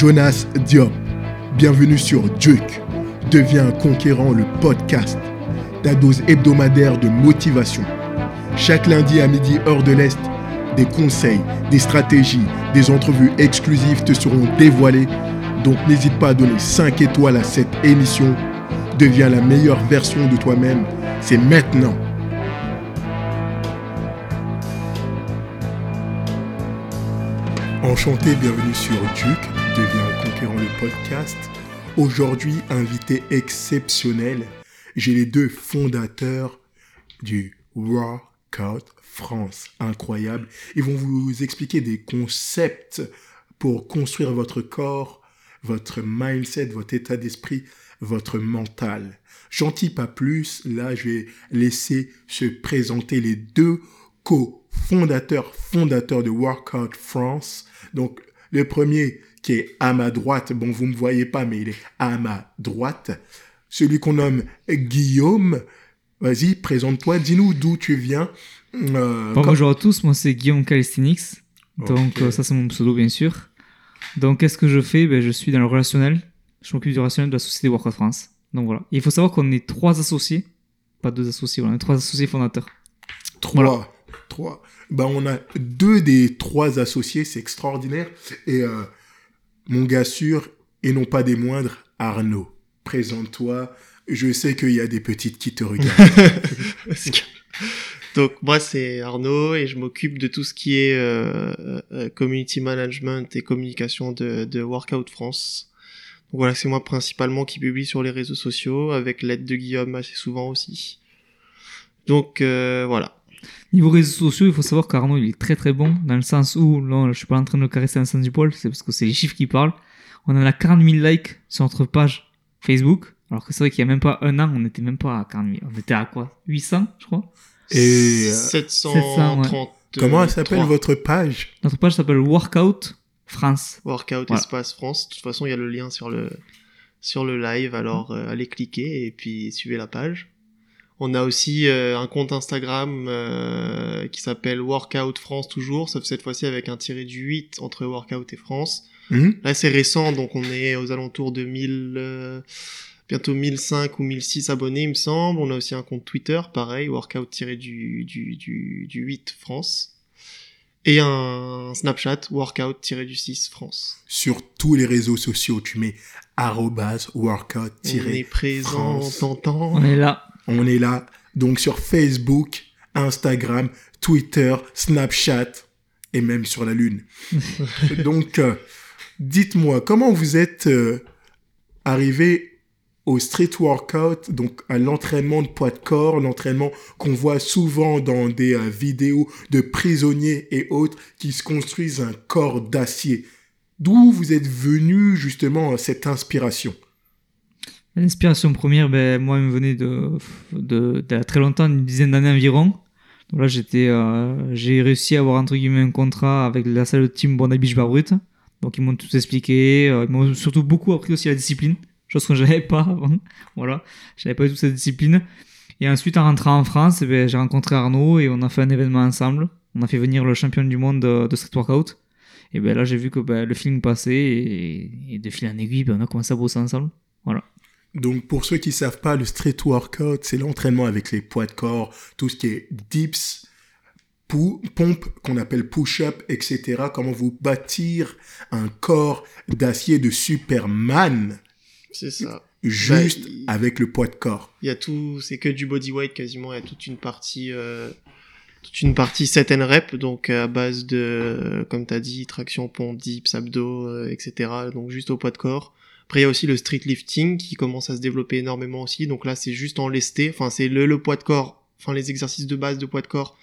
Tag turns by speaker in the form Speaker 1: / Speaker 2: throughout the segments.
Speaker 1: Jonas Diop. Bienvenue sur Duke. Deviens conquérant le podcast. Ta dose hebdomadaire de motivation. Chaque lundi à midi, heure de l'Est, des conseils, des stratégies, des entrevues exclusives te seront dévoilées. Donc n'hésite pas à donner 5 étoiles à cette émission. Deviens la meilleure version de toi-même. C'est maintenant. Enchanté, bienvenue sur Duke, deviens conquérant le podcast. Aujourd'hui, invité exceptionnel, j'ai les deux fondateurs du Workout France. Incroyable. Ils vont vous expliquer des concepts pour construire votre corps, votre mindset, votre état d'esprit, votre mental. Gentil pas plus, là je vais laisser se présenter les deux co-fondateurs, fondateurs de Workout France. Donc, le premier qui est à ma droite, bon, vous ne me voyez pas, mais il est à ma droite. Celui qu'on nomme Guillaume. Vas-y, présente-toi, dis-nous d'où tu viens.
Speaker 2: Euh, bonjour à tous, moi c'est Guillaume Calisthenics. Donc, euh, ça c'est mon pseudo, bien sûr. Donc, qu'est-ce que je fais? Ben, Je suis dans le relationnel. Je m'occupe du relationnel de la société Workout France. Donc voilà. il faut savoir qu'on est trois associés. Pas deux associés, on est trois associés fondateurs.
Speaker 1: Trois. Trois. Ben, on a deux des trois associés, c'est extraordinaire. Et euh, mon gars sûr, et non pas des moindres, Arnaud. Présente-toi. Je sais qu'il y a des petites qui te regardent.
Speaker 3: Donc moi c'est Arnaud et je m'occupe de tout ce qui est euh, euh, community management et communication de, de Workout France. Donc voilà, c'est moi principalement qui publie sur les réseaux sociaux avec l'aide de Guillaume assez souvent aussi. Donc voilà.
Speaker 2: Niveau réseaux sociaux, il faut savoir qu'Arnaud, il est très très bon, dans le sens où, là, je suis pas en train de le caresser dans le sens du poil, c'est parce que c'est les chiffres qui parlent. On en a 40 000 likes sur notre page Facebook, alors que c'est vrai qu'il y a même pas un an, on n'était même pas à 40 000. On était à quoi? 800, je crois?
Speaker 3: Et 730.
Speaker 1: Euh, Comment elle s'appelle votre page?
Speaker 2: Notre page s'appelle Workout France.
Speaker 3: Workout Espace France. De toute façon, il y a le lien sur le, sur le live, alors euh, allez cliquer et puis suivez la page. On a aussi euh, un compte Instagram euh, qui s'appelle Workout France toujours, sauf cette fois-ci avec un tiré du 8 entre Workout et France. Mhm. Là c'est récent, donc on est aux alentours de 1000, euh, bientôt 1005 ou 1006 abonnés il me semble. On a aussi un compte Twitter, pareil, Workout tiré du, du, du, du 8 France. Et un Snapchat, Workout tiré du 6 France.
Speaker 1: Sur tous les réseaux sociaux, tu mets arrobas workout
Speaker 3: On est présent, on
Speaker 2: On est là.
Speaker 1: On est là, donc sur Facebook, Instagram, Twitter, Snapchat et même sur la Lune. donc, euh, dites-moi, comment vous êtes euh, arrivé au street workout, donc à l'entraînement de poids de corps, l'entraînement qu'on voit souvent dans des euh, vidéos de prisonniers et autres qui se construisent un corps d'acier? D'où vous êtes venu justement cette inspiration?
Speaker 2: L'inspiration première, ben, moi, elle me venait de, de, de, très longtemps, une dizaine d'années environ. Donc là, j'étais, euh, j'ai réussi à avoir entre guillemets un contrat avec la salle de team Bonabich Barbrut. Donc ils m'ont tout expliqué. Euh, ils m'ont surtout beaucoup appris aussi la discipline, chose que je n'avais pas avant. voilà, j'avais pas eu toute cette discipline. Et ensuite, en rentrant en France, eh ben, j'ai rencontré Arnaud et on a fait un événement ensemble. On a fait venir le champion du monde de, de street workout. Et ben là, j'ai vu que ben, le film passait et, et de fil en aiguille, ben, on a commencé à bosser ensemble. Voilà.
Speaker 1: Donc pour ceux qui savent pas, le street workout, c'est l'entraînement avec les poids de corps, tout ce qui est dips, pompe qu'on appelle push-up, etc. Comment vous bâtir un corps d'acier de Superman.
Speaker 3: C'est ça.
Speaker 1: Juste bah, avec le poids de corps.
Speaker 3: Il y a tout, c'est que du bodyweight quasiment. Il y a toute une partie, euh, toute une partie set and rep, donc à base de, comme t'as dit, traction, pompe, dips, abdos, euh, etc. Donc juste au poids de corps. Après, il y a aussi le street lifting qui commence à se développer énormément aussi. Donc là, c'est juste en lesté. Enfin, c'est le, le, poids de corps, enfin les exercices de base de poids de corps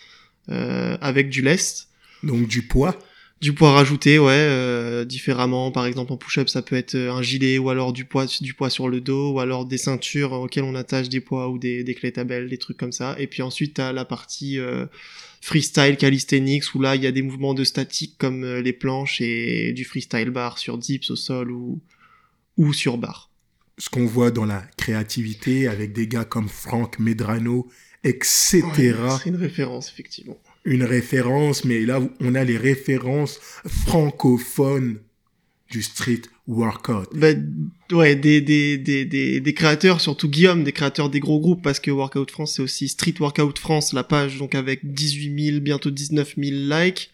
Speaker 3: euh, avec du lest.
Speaker 1: Donc du poids
Speaker 3: du poids rajouté, ouais, euh, différemment. Par exemple, en push-up, ça peut être euh, un gilet ou alors du poids, du poids sur le dos ou alors des ceintures auxquelles on attache des poids ou des, des clés tabelles, des trucs comme ça. Et puis ensuite, t'as la partie euh, freestyle calisthenics où là, il y a des mouvements de statique comme euh, les planches et du freestyle bar sur dips au sol ou, ou sur bar.
Speaker 1: Ce qu'on voit dans la créativité avec des gars comme Franck Medrano, etc.
Speaker 3: c'est une référence, effectivement.
Speaker 1: Une référence, mais là, on a les références francophones du street workout
Speaker 3: Bah, ouais, des, des, des, des, des créateurs, surtout Guillaume, des créateurs des gros groupes, parce que Workout France, c'est aussi Street Workout France, la page, donc avec 18 000, bientôt 19 000 likes,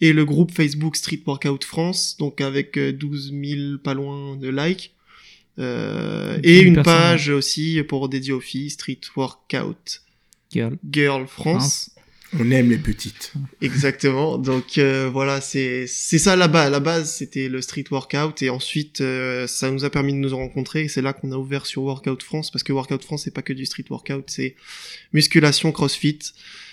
Speaker 3: et le groupe Facebook Street Workout France, donc avec euh, 12 000, pas loin de likes. Euh, et une page aussi pour dédier aux filles, Street Workout
Speaker 2: Girl.
Speaker 3: Girl France.
Speaker 1: On aime les petites.
Speaker 3: Exactement. Donc euh, voilà, c'est c'est ça là-bas. À la base, c'était le street workout et ensuite euh, ça nous a permis de nous rencontrer. Et c'est là qu'on a ouvert sur Workout France parce que Workout France c'est pas que du street workout, c'est musculation, CrossFit,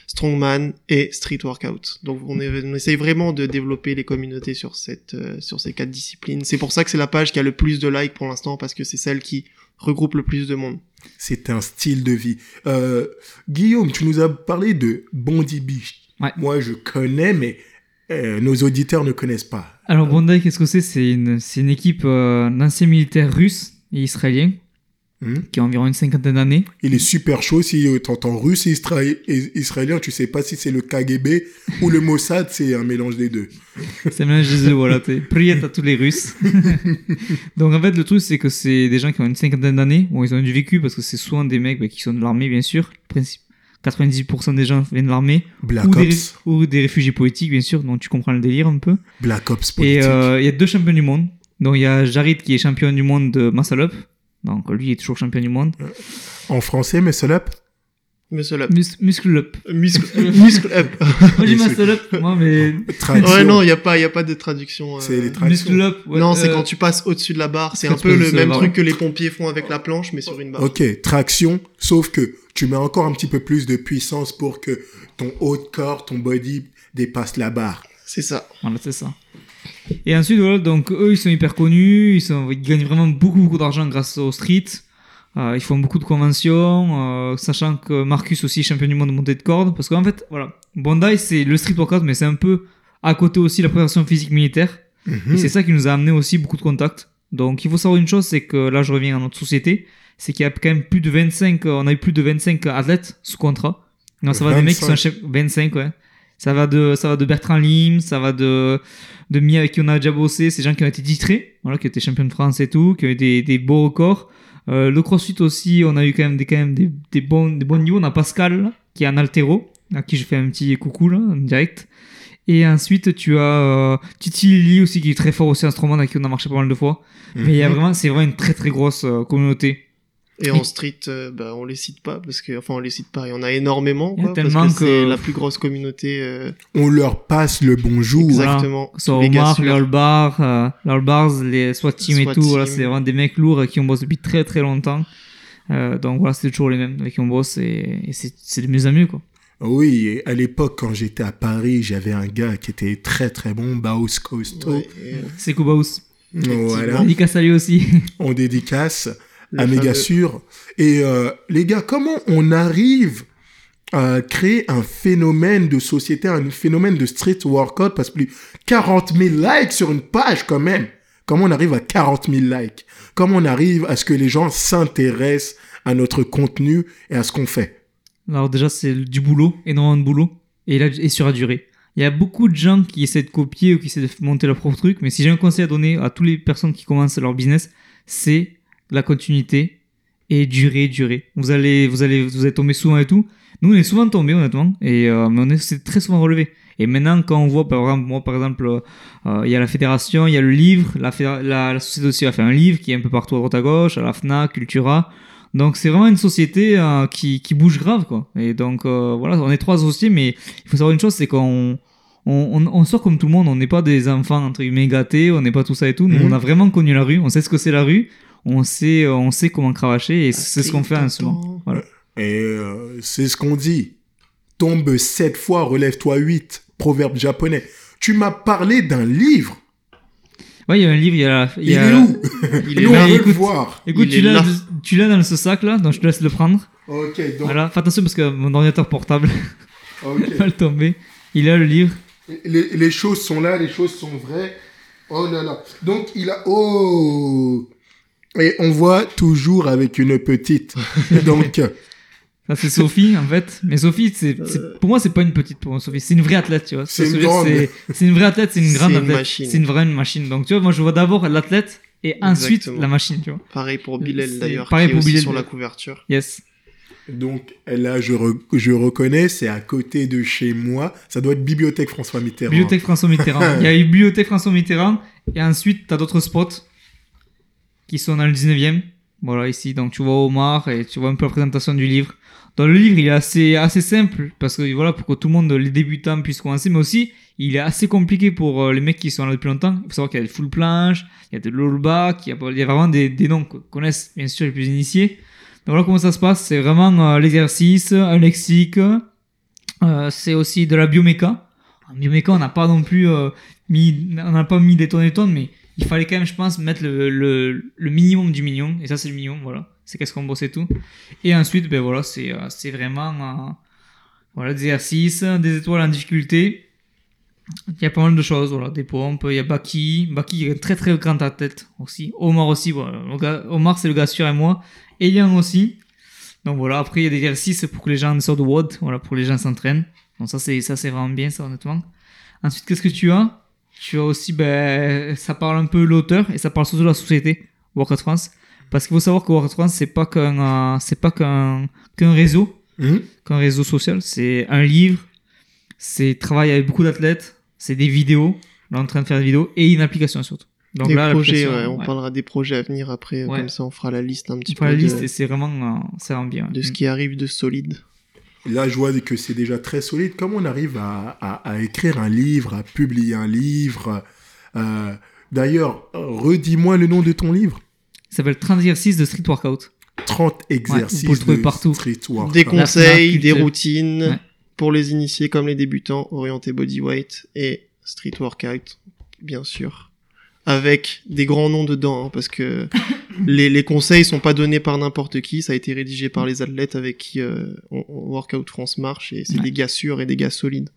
Speaker 3: strongman et street workout. Donc on, est, on essaye vraiment de développer les communautés sur cette euh, sur ces quatre disciplines. C'est pour ça que c'est la page qui a le plus de likes pour l'instant parce que c'est celle qui regroupe le plus de monde.
Speaker 1: C'est un style de vie. Euh, Guillaume, tu nous as parlé de Bondi Beach.
Speaker 2: Ouais.
Speaker 1: Moi, je connais, mais euh, nos auditeurs ne connaissent pas.
Speaker 2: Alors Bondi, qu'est-ce que c'est? C'est une, une équipe euh, d'anciens militaires russes et israéliens
Speaker 1: Hmm?
Speaker 2: qui a environ une cinquantaine d'années.
Speaker 1: Il est super chaud si tu entends russe et isra- et israélien, tu sais pas si c'est le KGB ou le Mossad, c'est un mélange des deux.
Speaker 2: C'est un mélange des deux, voilà. Priette à tous les Russes. Donc en fait, le truc, c'est que c'est des gens qui ont une cinquantaine d'années. Bon, ils ont du vécu parce que c'est souvent des mecs bah, qui sont de l'armée, bien sûr. Principe- 98% des gens viennent de l'armée.
Speaker 1: Black
Speaker 2: Ou des,
Speaker 1: Ops,
Speaker 2: ou des réfugiés politiques, bien sûr. Donc tu comprends le délire un peu.
Speaker 1: Black Ops
Speaker 2: Et
Speaker 1: politique.
Speaker 2: euh, il y a deux champions du monde. Donc il y a Jarid qui est champion du monde de muscle up. Donc lui il est toujours champion du monde.
Speaker 1: En français, muscle up
Speaker 3: Muscle up.
Speaker 2: Mus- muscle up.
Speaker 3: Muscle, muscle up.
Speaker 2: Moi j'ai muscle up, moi mais
Speaker 1: Traduction.
Speaker 3: ouais, non, il y a pas, y a pas de traduction. euh,
Speaker 1: C'est les traductions.
Speaker 2: muscle up. ouais,
Speaker 3: non, c'est
Speaker 2: euh,
Speaker 3: quand tu passes au-dessus de la barre. C'est un peu le même truc que les pompiers font avec la planche, mais sur une barre.
Speaker 1: Ok, traction, sauf que tu mets encore un petit peu plus de puissance pour que ton haut de corps, ton body dépasse la barre.
Speaker 3: C'est ça.
Speaker 2: Voilà, c'est ça. Et ensuite, voilà, donc eux, ils sont hyper connus, ils, sont, ils gagnent vraiment beaucoup, beaucoup d'argent grâce au street. Euh, ils font beaucoup de conventions, euh, sachant que Marcus aussi est champion du monde de montée de corde. Parce qu'en fait, voilà, Bondi, c'est le street workout, mais c'est un peu à côté aussi la préparation physique militaire.
Speaker 1: Mhm.
Speaker 2: Et c'est ça qui nous a amené aussi beaucoup de contacts. Donc il faut savoir une chose, c'est que là, je reviens à notre société, c'est qu'il y a quand même plus de 25, euh, on a eu plus de 25 athlètes sous contrat. Non, ça va des mecs qui sont
Speaker 1: 25.
Speaker 2: chefs, 25, ouais. Ça va de, ça va de Bertrand Lim, ça va de, de Mia avec qui on a déjà bossé, ces gens qui ont été titrés, voilà, qui étaient champions de France et tout, qui ont eu des, des beaux records. Euh, le crossfit aussi, on a eu quand même des, quand même des, des bons, des bons niveaux. On a Pascal, là, qui est un altéro, à qui je fais un petit coucou, là, en direct. Et ensuite, tu as euh, Titi Lili aussi, qui est très fort aussi en strongman, avec qui on a marché pas mal de fois. Mais il y a vraiment, c'est vraiment une très très grosse euh, communauté.
Speaker 3: Et en street, euh, bah, on les cite pas parce que, enfin, on les cite pas. Il y en a énormément, quoi, parce
Speaker 2: tellement
Speaker 3: que c'est la plus grosse communauté. euh,
Speaker 1: On leur passe le bonjour.
Speaker 2: Voilà.
Speaker 3: exactement.
Speaker 2: Soit
Speaker 3: Méga
Speaker 2: Omar, Bars, euh, les All Bars, les SWAT Team et tout, voilà,
Speaker 3: Team.
Speaker 2: c'est vraiment des mecs lourds avec qui on bosse depuis très très longtemps. Euh, donc voilà, c'est toujours les mêmes avec qui on bosse et, et c'est c'est de mieux en mieux quoi.
Speaker 1: Oui, et à l'époque, quand j'étais à Paris, j'avais un gars qui était très très bon, Baus Costo.
Speaker 3: Ouais, et, euh,
Speaker 2: C'est Kubaus.
Speaker 1: Voilà,
Speaker 2: Dédicace à lui aussi.
Speaker 1: on dédicace
Speaker 3: le
Speaker 1: à méga sûr. Et euh, les gars, comment on arrive à créer un phénomène de société, un phénomène de street workout, parce que plus 40 000 likes sur une page quand même. Comment on arrive à 40 000 likes? Comment on arrive à ce que les gens s'intéressent à notre contenu et à ce qu'on fait?
Speaker 2: Alors déjà, c'est du boulot, énormément de boulot, et, là, et sur la durée. Il y a beaucoup de gens qui essaient de copier ou qui essaient de monter leur propre truc, mais si j'ai un conseil à donner à toutes les personnes qui commencent leur business, c'est la continuité et durer, durer. Vous allez, vous allez, vous allez tomber souvent et tout. Nous, on est souvent tombés, honnêtement, et euh, mais on est c'est très souvent relevé. Et maintenant, quand on voit, par exemple, moi, par exemple, euh, euh, il y a la fédération, il y a le livre, la, la, la société aussi a fait un livre qui est un peu partout à droite à gauche, à la FNAC, Cultura. Donc c'est vraiment une société euh, qui, qui bouge grave quoi. Et donc voilà, on est trois associés, mais il faut savoir une chose, c'est qu'on on, on, on sort comme tout le monde. On n'est pas des enfants entre guillemets gâtés, on n'est pas tout ça et tout. Nous,
Speaker 1: Mhm.
Speaker 2: on a vraiment connu la rue, on sait ce que c'est la rue, on sait, euh, on sait comment cravacher et c'est ce qu'on fait moment. Voilà.
Speaker 1: Et euh, c'est ce qu'on dit. Tombe sept fois, relève-toi huit. Proverbe japonais. Tu m'as parlé d'un livre.
Speaker 2: Ouais, il y a un livre, il y a. il
Speaker 1: Il,
Speaker 2: y a-
Speaker 1: est où?
Speaker 3: Il est
Speaker 1: Nous,
Speaker 2: là,
Speaker 1: on veut
Speaker 2: écoute.
Speaker 1: le voir.
Speaker 2: Écoute,
Speaker 3: Il
Speaker 2: tu l'as,
Speaker 3: là.
Speaker 2: tu l'as dans ce sac là, donc je te laisse le prendre.
Speaker 1: Ok, donc,
Speaker 2: Voilà, fais attention parce que mon ordinateur portable
Speaker 1: ok.
Speaker 2: va le tomber. Il a le livre.
Speaker 1: Les, les choses sont là, les choses sont vraies. Oh là là. Donc, il a... Oh Et on voit toujours avec une petite. Donc,
Speaker 2: Ça, c'est Sophie, en fait. Mais Sophie, c'est, c'est-
Speaker 3: Euh.
Speaker 2: pour moi, c'est pas une petite pour moi, Sophie. C'est une vraie athlète, tu vois.
Speaker 1: C'est une grande.
Speaker 2: C'est, c'est une vraie athlète, c'est une grande
Speaker 3: C'est une
Speaker 2: athlète.
Speaker 3: machine.
Speaker 2: C'est une vraie machine. Donc, tu vois, moi, je vois d'abord l'athlète et ensuite
Speaker 3: Exactement.
Speaker 2: la machine, tu vois.
Speaker 3: Pareil pour Bilal d'ailleurs,
Speaker 2: pareil
Speaker 3: qui est
Speaker 2: pour
Speaker 3: aussi
Speaker 2: Bilal,
Speaker 3: sur la couverture.
Speaker 2: Yes.
Speaker 1: Donc là, je, re- je reconnais, c'est à côté de chez moi. Ça doit être Bibliothèque François Mitterrand.
Speaker 2: Bibliothèque François Mitterrand. Il y a eu Bibliothèque François Mitterrand. Et ensuite, t'as d'autres spots qui sont dans le 19e. Voilà, ici. Donc, tu vois Omar et tu vois un peu la présentation du livre. Dans le livre, il est assez, assez simple parce que voilà, pour que tout le monde, les débutants, puissent commencer. Mais aussi, il est assez compliqué pour euh, les mecs qui sont là depuis longtemps. Il faut savoir qu'il y a des full planches, il y a de l'allback, il il y a vraiment des, des noms que connaissent bien sûr les plus initiés. Donc voilà comment ça se passe. C'est vraiment euh, l'exercice, un lexique. Euh, c'est aussi de la bioméca. En bioméca, on n'a pas non plus euh, mis, on n'a pas mis des tonnes et tonnes, mais il fallait quand même, je pense, mettre le, le, le minimum du minimum. Et ça, c'est le minimum, voilà. C'est qu'est-ce qu'on bosse et tout. Et ensuite, ben voilà, c'est euh, c'est vraiment euh, voilà, des exercices, des étoiles en difficulté. Il y a pas mal de choses, voilà, des pompes. Il y a Baki, Baki est très très grand à tête aussi. Omar aussi, voilà. Omar, c'est le gars sûr et moi. Elian aussi. Donc voilà, après il y a des exercices pour que les gens sortent de WOD, voilà, pour que les gens s'entraînent. Donc ça c'est ça c'est vraiment bien ça honnêtement. Ensuite qu'est-ce que tu as? Tu as aussi ben ça parle un peu l'auteur et ça parle surtout de la société Workout France parce qu'il faut savoir que Workout France c'est pas qu'un euh, c'est pas qu'un qu'un réseau,
Speaker 1: Hum
Speaker 2: qu'un réseau social, c'est un livre, c'est travail avec beaucoup d'athlètes, c'est des vidéos, là on est en train de faire des vidéos et une application surtout. Donc
Speaker 3: des
Speaker 2: là
Speaker 3: projets, ouais, on
Speaker 2: ouais.
Speaker 3: parlera des projets à venir après,
Speaker 2: Ouais.
Speaker 3: comme ça on fera la liste un petit
Speaker 2: Tu
Speaker 3: peu
Speaker 2: prends la
Speaker 3: de,
Speaker 2: liste et c'est vraiment euh, c'est vraiment bien.
Speaker 3: de ce qui arrive de solide.
Speaker 1: Là, je vois que c'est déjà très solide. Comment on arrive à, à- à écrire un livre, à publier un livre Euh, D'ailleurs, redis-moi le nom de ton livre.
Speaker 2: Ça s'appelle 30 exercices de street workout.
Speaker 1: 30 exercices
Speaker 2: pouvez le trouver
Speaker 1: de
Speaker 2: partout.
Speaker 1: street workout.
Speaker 3: Des conseils, des routines
Speaker 2: Ouais.
Speaker 3: pour les initiés comme les débutants, orientés bodyweight et street workout, bien sûr. Avec des grands noms dedans, hein, parce que les, les conseils sont pas donnés par n'importe qui, ça a été rédigé par les athlètes avec qui euh, on- on- Workout France marche, et c'est
Speaker 2: Ouais.
Speaker 3: des gars sûrs et des gars solides.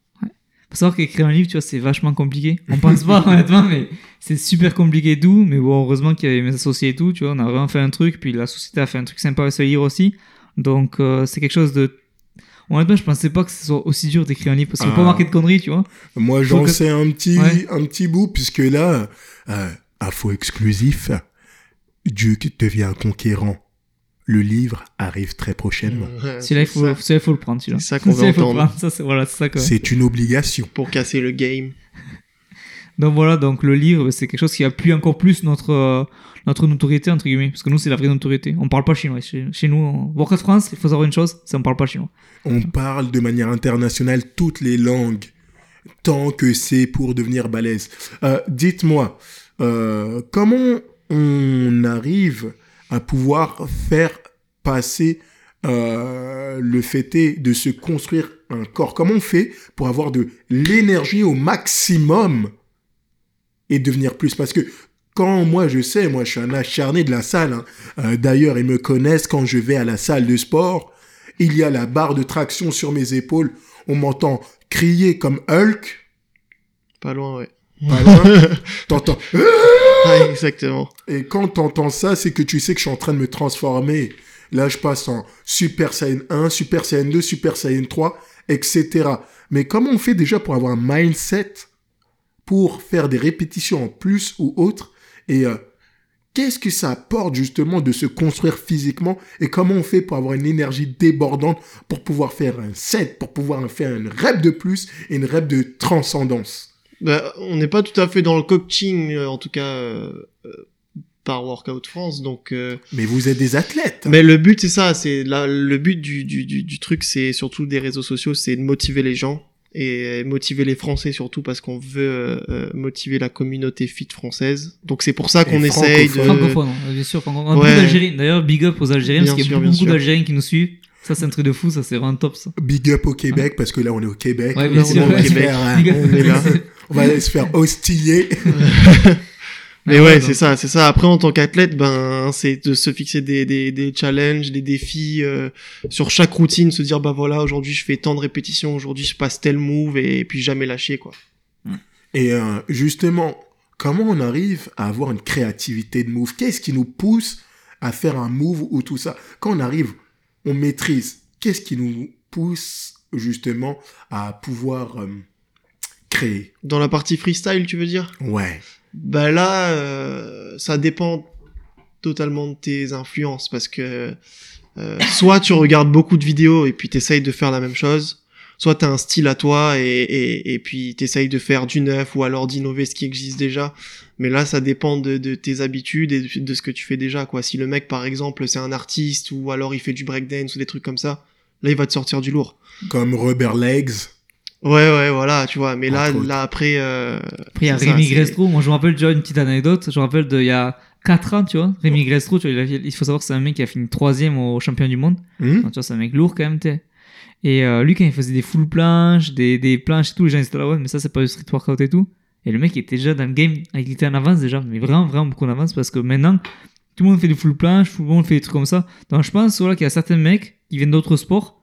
Speaker 2: Faut savoir qu'écrire un livre, tu vois, c'est vachement compliqué. On pense pas, honnêtement, mais c'est super compliqué d'où. Mais bon, heureusement qu'il y avait mes associés et tout, tu vois, on a vraiment fait un truc, puis la société a fait un truc sympa avec ce livre aussi. Donc, euh, c'est quelque chose de. Honnêtement, je pensais pas que ce soit aussi dur d'écrire un livre, parce qu'il faut
Speaker 1: Ah.
Speaker 2: pas marquer de conneries, tu vois.
Speaker 1: Moi, j'en
Speaker 2: que-
Speaker 1: sais un petit,
Speaker 2: Ouais.
Speaker 1: un petit bout, puisque là, euh, info exclusif, Duke devient conquérant. Le livre arrive très prochainement.
Speaker 3: Ouais,
Speaker 2: Celui-là, il
Speaker 3: c'est
Speaker 2: faut, il faut le prendre.
Speaker 3: C'est ça qu'on
Speaker 2: le
Speaker 3: entendre.
Speaker 2: c'est, voilà,
Speaker 1: une obligation.
Speaker 3: Pour casser le game.
Speaker 2: Donc voilà, donc le livre, c'est quelque chose qui appuie encore plus notre, euh, notre notoriété, entre guillemets. Parce que nous, c'est la vraie notoriété. On parle pas chinois. Chez, chez nous, en France, il faut savoir une chose, c'est on parle pas chinois.
Speaker 1: On parle de manière internationale toutes les langues, tant que c'est pour devenir balèze. Euh, Dites-moi, euh, comment on arrive à pouvoir faire passer euh, le fait est de se construire un corps Comment on fait pour avoir de l'énergie au maximum et devenir plus? Parce que quand moi je sais, moi je suis un acharné de la salle. hein. Euh, D'ailleurs, ils me connaissent quand je vais à la salle de sport. Il y a la barre de traction sur mes épaules. On m'entend crier comme Hulk.
Speaker 3: Pas loin, ouais.
Speaker 1: Pas loin. T'entends.
Speaker 3: Exactement.
Speaker 1: Et quand t'entends ça, c'est que tu sais que je suis en train de me transformer. Là, je passe en Super Saiyan 1, Super Saiyan 2, Super Saiyan 3, etc. Mais comment on fait déjà pour avoir un mindset pour faire des répétitions en plus ou autre? Et euh, qu'est-ce que ça apporte justement de se construire physiquement? Et comment on fait pour avoir une énergie débordante pour pouvoir faire un set, pour pouvoir faire une rep de plus et une rep de transcendance?
Speaker 3: Bah, on n'est pas tout à fait dans le coaching, euh, en tout cas euh, euh, par Workout France, donc. euh,
Speaker 1: Mais vous êtes des athlètes
Speaker 3: Mais le but c'est ça, c'est là le but du, du, du, du truc, c'est surtout des réseaux sociaux, c'est de motiver les gens et motiver les Français surtout parce qu'on veut euh, euh, motiver la communauté fit française. Donc c'est pour ça qu'on essaye de.
Speaker 1: francophone.
Speaker 2: Hein, bien sûr. francophone. On a
Speaker 3: Ouais.
Speaker 2: beaucoup d'Algériens. D'ailleurs, big up aux Algériens,
Speaker 3: Bien
Speaker 2: parce qu'il y a beaucoup d'Algériens qui nous suivent. Ça, c'est un truc de fou, ça, c'est vraiment top, ça.
Speaker 1: Big up au Québec, parce que là, on est au Québec.
Speaker 2: Ouais,
Speaker 1: on,
Speaker 2: bien sûr,
Speaker 1: se
Speaker 2: ouais.
Speaker 1: faire, hein,
Speaker 3: on est là.
Speaker 1: on va aller se faire hostiller.
Speaker 3: Mais
Speaker 2: Ah
Speaker 3: ouais, c'est ça, c'est ça. Après, en tant qu'athlète, ben, c'est de se fixer des, des, des challenges, des défis euh, sur chaque routine, se dire bah voilà, aujourd'hui je fais tant de répétitions, aujourd'hui je passe tel move et, puis jamais lâcher quoi.
Speaker 1: Et euh, justement, comment on arrive à avoir une créativité de move? Qu'est-ce qui nous pousse à faire un move ou tout ça? Quand on arrive, on maîtrise. Qu'est-ce qui nous pousse justement à pouvoir euh, créer?
Speaker 3: Dans la partie freestyle, tu veux dire?
Speaker 1: Ouais.
Speaker 3: Bah là, euh, ça dépend totalement de tes influences parce que euh, soit tu regardes beaucoup de vidéos et puis t'essayes de faire la même chose, soit t'as un style à toi et, et, et puis t'essayes de faire du neuf ou alors d'innover ce qui existe déjà. Mais là, ça dépend de, de tes habitudes et de, de ce que tu fais déjà, quoi. Si le mec, par exemple, c'est un artiste ou alors il fait du breakdance ou des trucs comme ça, là, il va te sortir du lourd.
Speaker 1: Comme Rubber Legs.
Speaker 3: Ouais, ouais, voilà, tu vois. Mais là, là après, euh,
Speaker 2: Après, il y a Rémi Grestro. Moi, je me rappelle déjà une petite anecdote. Je me rappelle de, il y a 4 ans, tu vois. Rémi Grestro, tu vois, il, a- il faut savoir que c'est un mec qui a fini troisième au champion du monde. Donc, tu vois, c'est un mec lourd quand même, t'es. Et euh, lui, quand il faisait des full planches, des, des planches et tout, les gens étaient là, ouais, mais ça, c'est pas du street workout et tout. Et le mec, était déjà dans le game, il était en avance déjà, mais vraiment, vraiment beaucoup en avance parce que maintenant, tout le monde fait des full planches, tout le monde fait des trucs comme ça. Donc, je pense voilà, qu'il y a certains mecs qui viennent d'autres sports,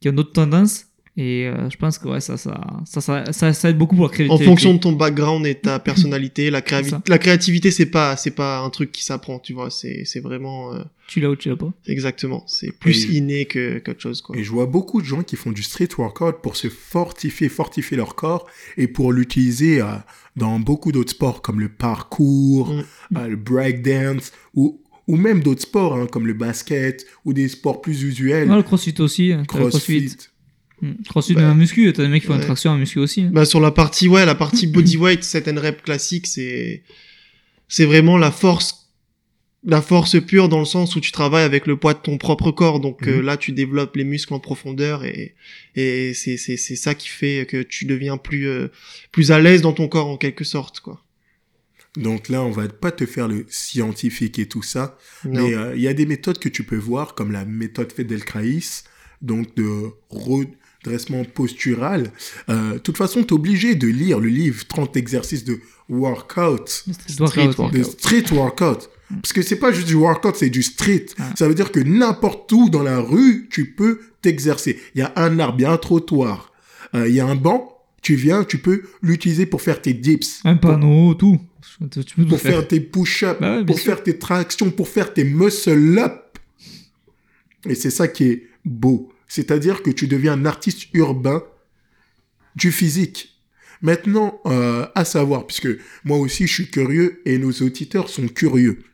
Speaker 2: qui ont d'autres tendances. Et euh, je pense que ouais, ça, ça, ça, ça, ça, ça aide beaucoup pour la
Speaker 3: en
Speaker 2: créativité.
Speaker 3: fonction de ton background et ta personnalité, la, créavi- la créativité, c'est pas, c'est pas un truc qui s'apprend, tu vois. C'est, c'est vraiment, euh,
Speaker 2: Tu l'as ou tu l'as pas.
Speaker 3: exactement. C'est plus
Speaker 1: Et-
Speaker 3: inné que, qu'autre chose, quoi.
Speaker 1: Et je vois beaucoup de gens qui font du street workout pour se fortifier, fortifier leur corps et pour l'utiliser euh, dans beaucoup d'autres sports comme le parcours,
Speaker 3: Mm.
Speaker 1: euh, le breakdance ou, ou même d'autres sports hein, comme le basket ou des sports plus usuels,
Speaker 2: Ouais, le crossfit aussi. hein, le
Speaker 1: crossfit.
Speaker 2: Hmm. Crossfit
Speaker 3: Bah,
Speaker 2: muscu, t'as des mecs qui font une
Speaker 3: ouais.
Speaker 2: traction en muscu aussi. hein.
Speaker 3: Bah, sur la partie, ouais, la partie bodyweight, set and rep classique, c'est, c'est vraiment la force, la force pure dans le sens où tu travailles avec le poids de ton propre corps. Donc, euh,
Speaker 1: Mhm.
Speaker 3: là, tu développes les muscles en profondeur et, et c'est, c'est, c'est ça qui fait que tu deviens plus, euh, plus à l'aise dans ton corps en quelque sorte, quoi.
Speaker 1: Donc là, on va pas te faire le scientifique et tout ça,
Speaker 3: Non.
Speaker 1: mais euh, il y a des méthodes que tu peux voir comme la méthode Fedelkraïs, donc de redressement postural. Euh, De toute façon, tu es obligé de lire le livre 30 exercices de workout.
Speaker 2: Le street
Speaker 3: Street
Speaker 2: workout.
Speaker 1: de street workout. Parce que c'est pas juste du workout, c'est du street.
Speaker 2: Ah.
Speaker 1: Ça veut dire que n'importe où dans la rue, tu peux t'exercer. Il y a un arbre, il y a un trottoir, euh, il y a un banc, tu viens, tu peux l'utiliser pour faire tes dips,
Speaker 2: Un panneau, tout. Tu tu peux tout
Speaker 1: pour
Speaker 2: faire.
Speaker 1: faire tes push-ups,
Speaker 2: Bah ouais,
Speaker 1: pour
Speaker 2: sûr.
Speaker 1: faire tes tractions, pour faire tes muscle-up. Et c'est ça qui est beau. C'est-à-dire que tu deviens un artiste urbain du physique. Maintenant, euh, à savoir, puisque moi aussi je suis curieux et nos auditeurs sont curieux.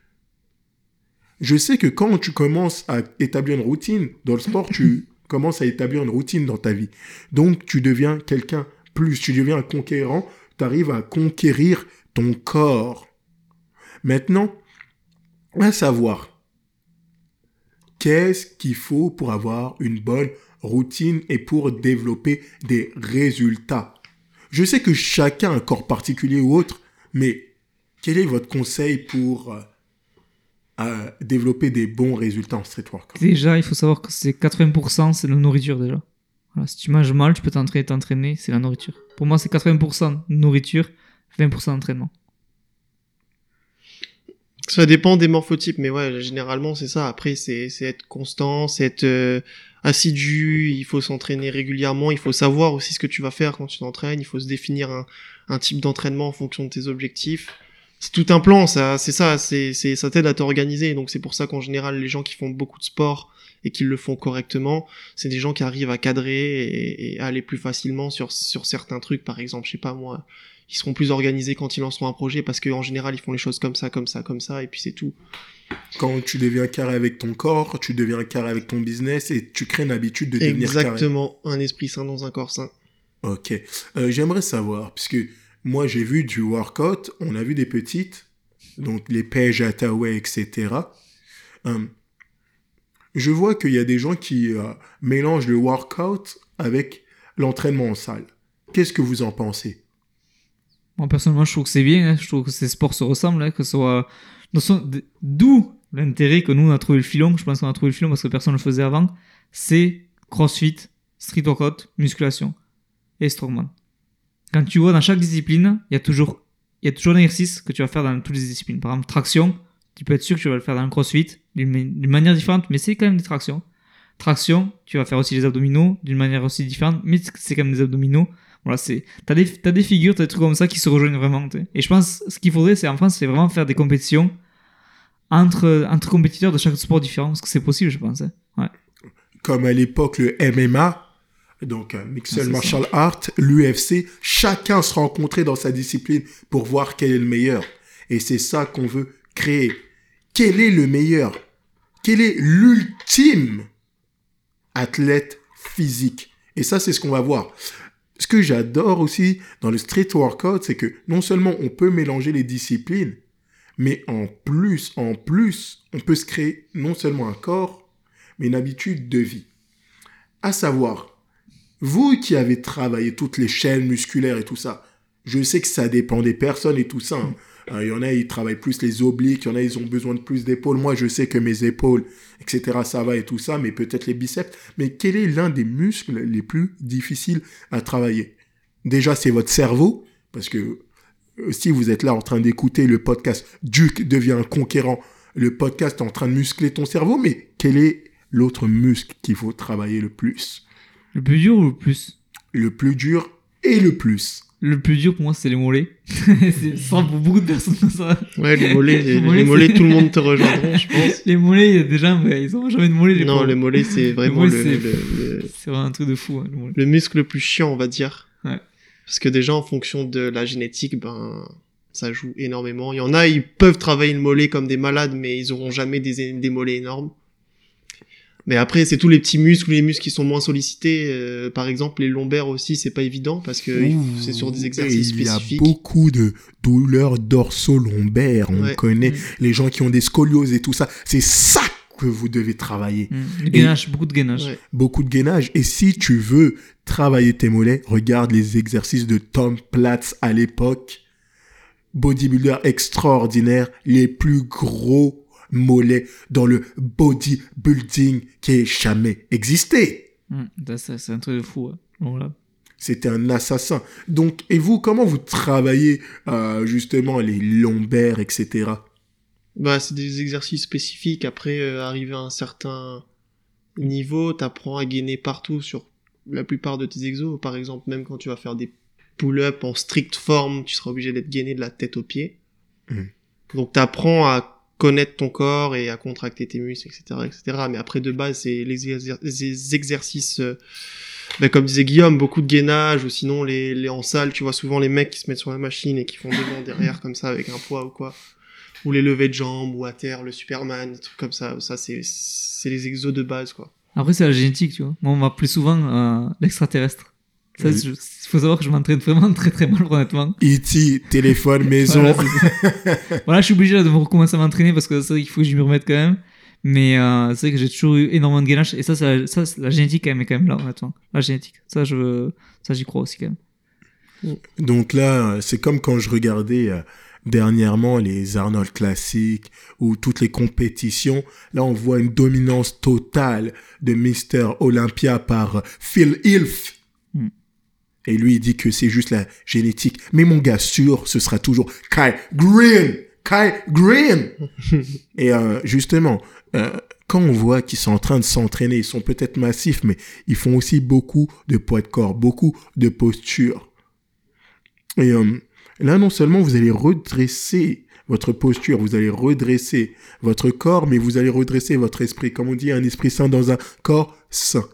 Speaker 1: Je sais que quand tu commences à établir une routine dans le sport, tu commences à établir une routine dans ta vie. Donc tu deviens quelqu'un plus, tu deviens un conquérant, tu arrives à conquérir ton corps. Maintenant, à savoir, qu'est-ce qu'il faut pour avoir une bonne routine et pour développer des résultats? Je sais que chacun a un corps particulier ou autre, mais quel est votre conseil pour euh, développer des bons résultats en street workout
Speaker 2: Déjà, il faut savoir que c'est 80%, c'est la nourriture déjà. Si tu manges mal, tu peux t'entraîner, t'entraîner, c'est la nourriture. Pour moi, c'est 80% nourriture, 20% d'entraînement.
Speaker 3: Ça dépend des morphotypes, mais ouais, généralement c'est ça. Après, c'est être constant, c'est être euh, assidu. Il faut s'entraîner régulièrement. Il faut savoir aussi ce que tu vas faire quand tu t'entraînes. Il faut se définir un, un type d'entraînement en fonction de tes objectifs. C'est tout un plan, ça. C'est ça. C'est ça t'aide à t'organiser. Donc c'est pour ça qu'en général, les gens qui font beaucoup de sport et qui le font correctement, c'est des gens qui arrivent à cadrer et, et à aller plus facilement sur sur certains trucs. Par exemple, je sais pas moi ils seront plus organisés quand ils lanceront un projet parce qu'en général ils font les choses comme ça, comme ça, comme ça, et puis c'est tout.
Speaker 1: Quand tu deviens carré avec ton corps, tu deviens carré avec ton business et tu crées une habitude de devenir carré.
Speaker 3: Exactement, un esprit sain dans un corps sain.
Speaker 1: Ok. Euh, J'aimerais savoir, puisque moi j'ai vu du workout, on a vu des petites, donc les Paige Hathaway, etc. Euh, je vois qu'il y a des gens qui euh, mélangent le workout avec l'entraînement en salle. Qu'est-ce que vous en pensez?
Speaker 2: Moi, personnellement, je trouve que c'est bien. hein. Je trouve que ces sports se ressemblent. hein, que ce soit... D'où l'intérêt que nous, on a trouvé le filon. Je pense qu'on a trouvé le filon parce que personne ne le faisait avant. C'est crossfit, street workout, musculation et strongman. Quand tu vois dans chaque discipline, il y a toujours, il y a toujours un exercice que tu vas faire dans toutes les disciplines. Par exemple, traction, tu peux être sûr que tu vas le faire dans le crossfit d'une manière différente, mais c'est quand même des tractions. Traction, tu vas faire aussi les abdominaux d'une manière aussi différente, mais c'est quand même des abdominaux. Voilà, c'est t'as des t'as des figures, t'as des trucs comme ça qui se rejoignent vraiment. Et je pense ce qu'il faudrait, c'est en France, c'est vraiment faire des compétitions entre entre compétiteurs de chaque sport différent, parce que c'est possible, je pense. hein. Ouais.
Speaker 1: comme à l'époque le MMA, donc euh, Mixed
Speaker 2: Ah,
Speaker 1: Martial Art, l'UFC, chacun se rencontrait dans sa discipline pour voir quel est le meilleur. Et c'est ça qu'on veut créer. Quel est le meilleur? Quel est l'ultime athlète physique? Et ça, c'est ce qu'on va voir. Ce que j'adore aussi dans le street workout, c'est que non seulement on peut mélanger les disciplines, mais en plus, en plus, on peut se créer non seulement un corps, mais une habitude de vie. À savoir, vous qui avez travaillé toutes les chaînes musculaires et tout ça, je sais que ça dépend des personnes et tout ça. hein. Euh, Il y en a, ils travaillent plus les obliques, il y en a, ils ont besoin de plus d'épaules. Moi, je sais que mes épaules, etc., ça va et tout ça, mais peut-être les biceps. Mais quel est l'un des muscles les plus difficiles à travailler? Déjà, c'est votre cerveau, parce que euh, si vous êtes là en train d'écouter le podcast Duke devient un conquérant, le podcast est en train de muscler ton cerveau, mais quel est l'autre muscle qu'il faut travailler le plus?
Speaker 2: Le plus dur ou le plus?
Speaker 1: Le plus dur et le plus.
Speaker 2: Le plus dur pour moi, c'est les mollets. c'est ça pour beaucoup de personnes. Ça.
Speaker 3: Ouais, les mollets, les,
Speaker 2: Les mollets,
Speaker 3: les mollets,
Speaker 2: c'est-
Speaker 3: tout le monde te rejoindront, je pense.
Speaker 2: Les mollets, il y a des gens, mais ils ont jamais de mollets. Les
Speaker 3: Non, les mollets, c'est vraiment
Speaker 2: mollets,
Speaker 3: le,
Speaker 2: c'est-
Speaker 3: le- le-
Speaker 2: C'est vraiment un truc de fou. hein, mollets.
Speaker 3: le muscle le plus chiant, on va dire.
Speaker 2: Ouais.
Speaker 3: Parce que déjà, en fonction de la génétique, ben, ça joue énormément. Il y en a, ils peuvent travailler le mollet comme des malades, mais ils auront jamais des, des mollets énormes. Mais après, c'est tous les petits muscles, les muscles qui sont moins sollicités. euh, par exemple, les lombaires aussi, c'est pas évident parce que c'est sur des exercices
Speaker 1: il y a
Speaker 3: spécifiques.
Speaker 1: beaucoup de douleurs dorso-lombaires. On
Speaker 3: Ouais.
Speaker 1: connaît
Speaker 2: Mm.
Speaker 1: les gens qui ont des scolioses et tout ça. C'est ça que vous devez travailler.
Speaker 2: Mm. Gainage, beaucoup de gainage.
Speaker 3: Ouais.
Speaker 1: Beaucoup de gainage. Et si tu veux travailler tes mollets, regarde les exercices de Tom Platz à l'époque. Bodybuilder extraordinaire, les plus gros mollets dans le bodybuilding qui ait jamais existé.
Speaker 2: Mm. Ça, ça, C'est un truc de fou. voilà.
Speaker 1: C'était un assassin. Donc, et vous, comment vous travaillez euh, justement les lombaires, etc.
Speaker 3: Bah, c'est des exercices spécifiques. Après, euh, arrivé à un certain niveau, t'apprends à gainer partout sur la plupart de tes exos. Par exemple, même quand tu vas faire des pull-ups en stricte forme, tu seras obligé d'être gainé de la tête aux pieds.
Speaker 1: Mhm.
Speaker 3: Donc, t'apprends à connaître ton corps et à contracter tes muscles, etc., etc. Mais après, de base, c'est les, exer- les exercices, bah, comme disait Guillaume, beaucoup de gainage, ou sinon les, les en salle, tu vois souvent les mecs qui se mettent sur la machine et qui font devant, derrière, comme ça, avec un poids ou quoi ou les levées de jambes, ou à terre, le Superman, des trucs comme ça. Ça, c'est, c'est les exos de base, quoi.
Speaker 2: Après, c'est la génétique, tu vois. Moi, on m'appelait souvent euh, l'extraterrestre. Ça,
Speaker 1: Oui.
Speaker 2: je- Il faut savoir que je m'entraîne vraiment très très mal, honnêtement.
Speaker 1: E.T., téléphone, maison.
Speaker 2: Voilà, je suis obligé là, de me recommencer à m'entraîner parce que c'est vrai qu'il faut que je m'y remette quand même. Mais euh, c'est vrai que j'ai toujours eu énormément de gainage. Et ça, la- ça, la génétique quand même, est quand même là, honnêtement. La génétique. Ça, je, ça j'y crois aussi quand même.
Speaker 1: Donc là, euh, c'est comme quand je regardais euh, dernièrement les Arnold classiques ou toutes les compétitions. Là, on voit une dominance totale de Mister Olympia par euh, Phil Ilf. Et lui, il dit que c'est juste la génétique. Mais mon gars sûr, ce sera toujours Kai Green. Kai Green. Et euh, justement, euh, quand on voit qu'ils sont en train de s'entraîner, ils sont peut-être massifs, mais ils font aussi beaucoup de poids de corps, beaucoup de posture. Et euh, là, non seulement vous allez redresser votre posture, vous allez redresser votre corps, mais vous allez redresser votre esprit. Comme on dit, un esprit sain dans un corps sain.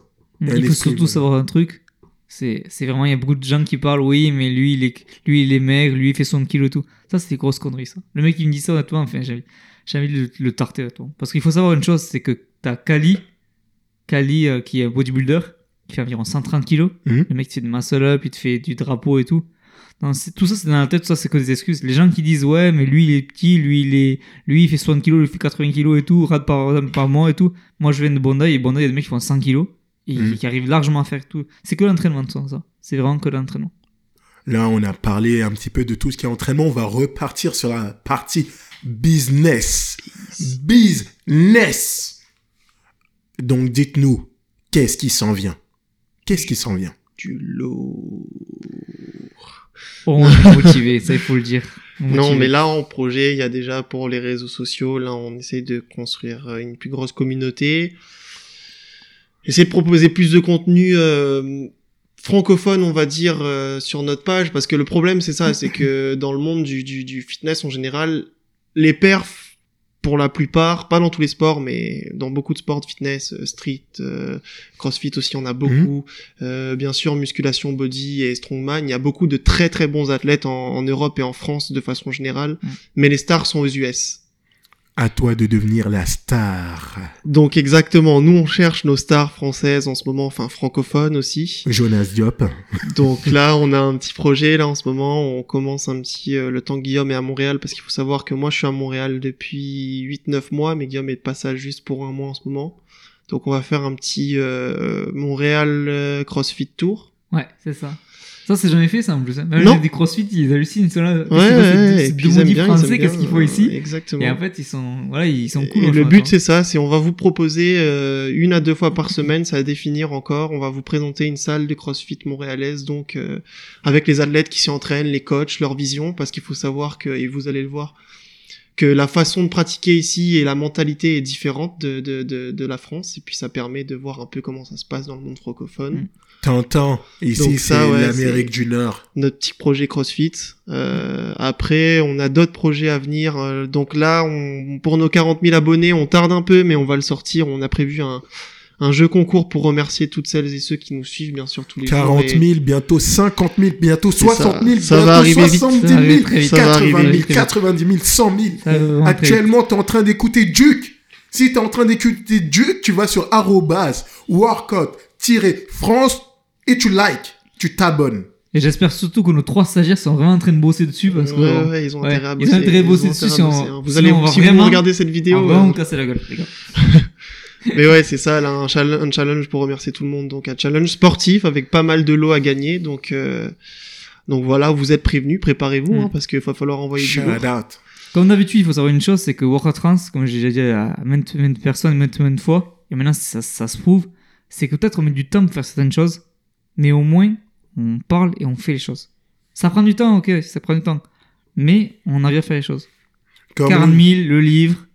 Speaker 1: Un
Speaker 2: Il faut surtout savoir un truc. C'est, c'est vraiment, il y a beaucoup de gens qui parlent, oui, mais lui, il est, lui, il est maigre, lui, il fait son kilo et tout. Ça, c'est des grosses conneries, ça. Le mec, il me dit ça, honnêtement, enfin, j'ai, j'ai envie de le, le tarter, honnêtement. Parce qu'il faut savoir une chose, c'est que t'as Kali, Kali, euh, qui est un bodybuilder, qui fait environ 130 kilos.
Speaker 1: Mhm.
Speaker 2: Le mec, il te fait du muscle up, il te fait du drapeau et tout. Non, c'est, tout ça, c'est dans la tête, tout ça, c'est que des excuses. Les gens qui disent, ouais, mais lui, il est petit, lui, il est, lui, il fait 60 kilos, lui, il fait 80 kilos et tout, rate par, par mois et tout. Moi, je viens de Bondi, et Bondi, il y a des mecs qui font 100 kilos, et
Speaker 1: Mhm.
Speaker 2: qui arrivent largement à faire tout. C'est que l'entraînement, de ça. C'est vraiment que l'entraînement.
Speaker 1: Là, on a parlé un petit peu de tout ce qui est entraînement. On va repartir sur la partie business. Business. Donc, dites-nous, qu'est-ce qui s'en vient? Qu'est-ce qui s'en vient?
Speaker 3: Du lourd.
Speaker 2: Oh, on est motivé, ça, il faut le dire.
Speaker 3: Non, mais là, en projet, il y a déjà pour les réseaux sociaux, là, on essaie de construire euh, une plus grosse communauté. Essayer de proposer plus de contenu euh, francophone, on va dire, euh, sur notre page, parce que le problème, c'est ça, c'est que dans le monde du, du, du fitness en général, les perfs pour la plupart, pas dans tous les sports, mais dans beaucoup de sports de fitness, euh, street, euh, crossfit aussi, on a beaucoup. Euh, bien sûr, musculation, body et strongman, il y a beaucoup de très très bons athlètes en, en Europe et en France de façon générale,
Speaker 2: Mhm.
Speaker 3: mais les stars sont aux US.
Speaker 1: À toi de devenir la star.
Speaker 3: Donc exactement, nous on cherche nos stars françaises en ce moment, enfin francophones aussi.
Speaker 1: Jonas Diop.
Speaker 3: Donc là, on a un petit projet là en ce moment. On commence un petit euh, le temps que Guillaume est à Montréal parce qu'il faut savoir que moi je suis à Montréal depuis 8-9 mois, mais Guillaume est de passage juste pour un mois en ce moment. Donc on va faire un petit euh, Montréal euh, CrossFit Tour.
Speaker 2: Ouais, c'est ça. Ça, c'est jamais fait, ça, en plus. hein. Même
Speaker 3: Non.
Speaker 2: des crossfit, ils hallucinent, ils sont là.
Speaker 3: Ouais, ouais,
Speaker 2: deux
Speaker 3: ils
Speaker 2: français, qu'est-ce
Speaker 3: bien,
Speaker 2: qu'il faut
Speaker 3: euh,
Speaker 2: ici
Speaker 3: Exactement.
Speaker 2: Et en fait, ils sont, voilà, ils sont cool.
Speaker 3: Et le but c'est ça, c'est on va vous proposer euh, une à deux fois par semaine, ça va définir encore. On va vous présenter une salle de CrossFit montréalaise, donc euh, avec les athlètes qui s'y entraînent, les coachs, leur vision, parce qu'il faut savoir que et vous allez le voir que la façon de pratiquer ici et la mentalité est différente de, de, de, de la France et puis ça permet de voir un peu comment ça se passe dans le monde francophone.
Speaker 2: Mm.
Speaker 1: T'entends Ici, c'est
Speaker 3: ça, ouais,
Speaker 1: l'Amérique du Nord.
Speaker 3: notre petit projet CrossFit. Euh, après, on a d'autres projets à venir. Euh, donc là, on, pour nos 40 000 abonnés, on tarde un peu, mais on va le sortir. On a prévu un, un jeu concours pour remercier toutes celles et ceux qui nous suivent, bien sûr, tous les
Speaker 1: 40
Speaker 3: jours.
Speaker 1: 000, bientôt 50 000, bientôt
Speaker 3: C'est
Speaker 1: 60 000,
Speaker 3: ça. Ça
Speaker 1: bientôt
Speaker 3: va arriver vite.
Speaker 1: 70
Speaker 2: Ça va arriver
Speaker 1: 000,
Speaker 2: très vite.
Speaker 3: Ça va
Speaker 1: 80
Speaker 3: arriver
Speaker 1: 000,
Speaker 2: très vite.
Speaker 1: 90 000, 100 000.
Speaker 2: Ça va vraiment très vite.
Speaker 1: Actuellement, tu es en train d'écouter Duke. Si tu es en train d'écouter Duke, tu vas sur arrobas, workout-france et tu likes, tu t'abonnes.
Speaker 2: Et j'espère surtout que nos trois stagiaires sont vraiment en train de bosser dessus parce que.
Speaker 3: Ouais, ouais, ils ont
Speaker 2: ouais,
Speaker 3: intérêt à
Speaker 2: ils
Speaker 3: bosser.
Speaker 2: ont intérêt à bosser
Speaker 3: ont
Speaker 2: dessus
Speaker 3: intérêt à
Speaker 2: si on-
Speaker 3: bosser, hein. Vous allez,
Speaker 2: on
Speaker 3: si
Speaker 2: vraiment-
Speaker 3: vous regardez cette
Speaker 2: on
Speaker 3: vidéo,
Speaker 2: va vraiment
Speaker 3: euh,
Speaker 2: casser la gueule, les gars.
Speaker 3: Mais ouais, c'est ça, là, un, challenge, un challenge pour remercier tout le monde. Donc, un challenge sportif avec pas mal de lots à gagner. Donc, euh, donc voilà, vous êtes prévenus, préparez-vous, hein, parce qu'il va falloir envoyer du
Speaker 1: Shout
Speaker 3: lourd.
Speaker 1: out.
Speaker 2: Comme d'habitude, il faut savoir une chose, c'est que Workout France, comme j'ai déjà dit à maintes, maintes personnes, maintes, maintes fois, et maintenant ça, ça se prouve, c'est que peut-être on met du temps pour faire certaines choses, mais au moins on parle et on fait les choses. Ça prend du temps, ok, ça prend du temps, mais on arrive à faire les choses.
Speaker 1: Comme
Speaker 2: 40 000, le livre,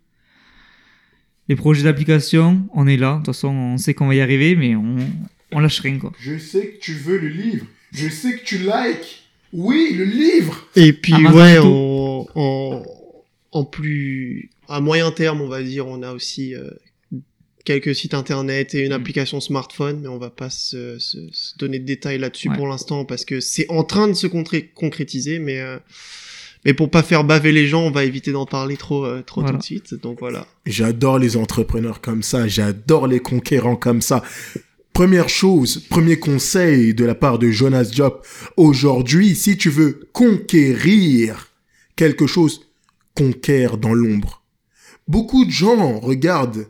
Speaker 2: les projets d'application, on est là. De toute façon, on sait qu'on va y arriver, mais on, on lâche rien, quoi.
Speaker 1: Je sais que tu veux le livre. Je sais que tu likes. Oui, le livre.
Speaker 3: Et puis,
Speaker 2: Amazon
Speaker 3: ouais,
Speaker 2: et tout.
Speaker 3: en, en, en plus, à moyen terme, on va dire, on a aussi euh, quelques sites internet et une
Speaker 2: Mm.
Speaker 3: application smartphone, mais on va pas se, se- se donner de détails là-dessus
Speaker 2: Ouais.
Speaker 3: pour l'instant parce que c'est en train de se concrétiser, mais, euh, mais pour pas faire baver les gens, on va éviter d'en parler trop, euh, trop
Speaker 2: Voilà.
Speaker 3: tout de suite. Donc voilà.
Speaker 1: J'adore les entrepreneurs comme ça. J'adore les conquérants comme ça. Première chose, premier conseil de la part de Jonas Diop. Aujourd'hui, si tu veux conquérir quelque chose, conquiert dans l'ombre. Beaucoup de gens regardent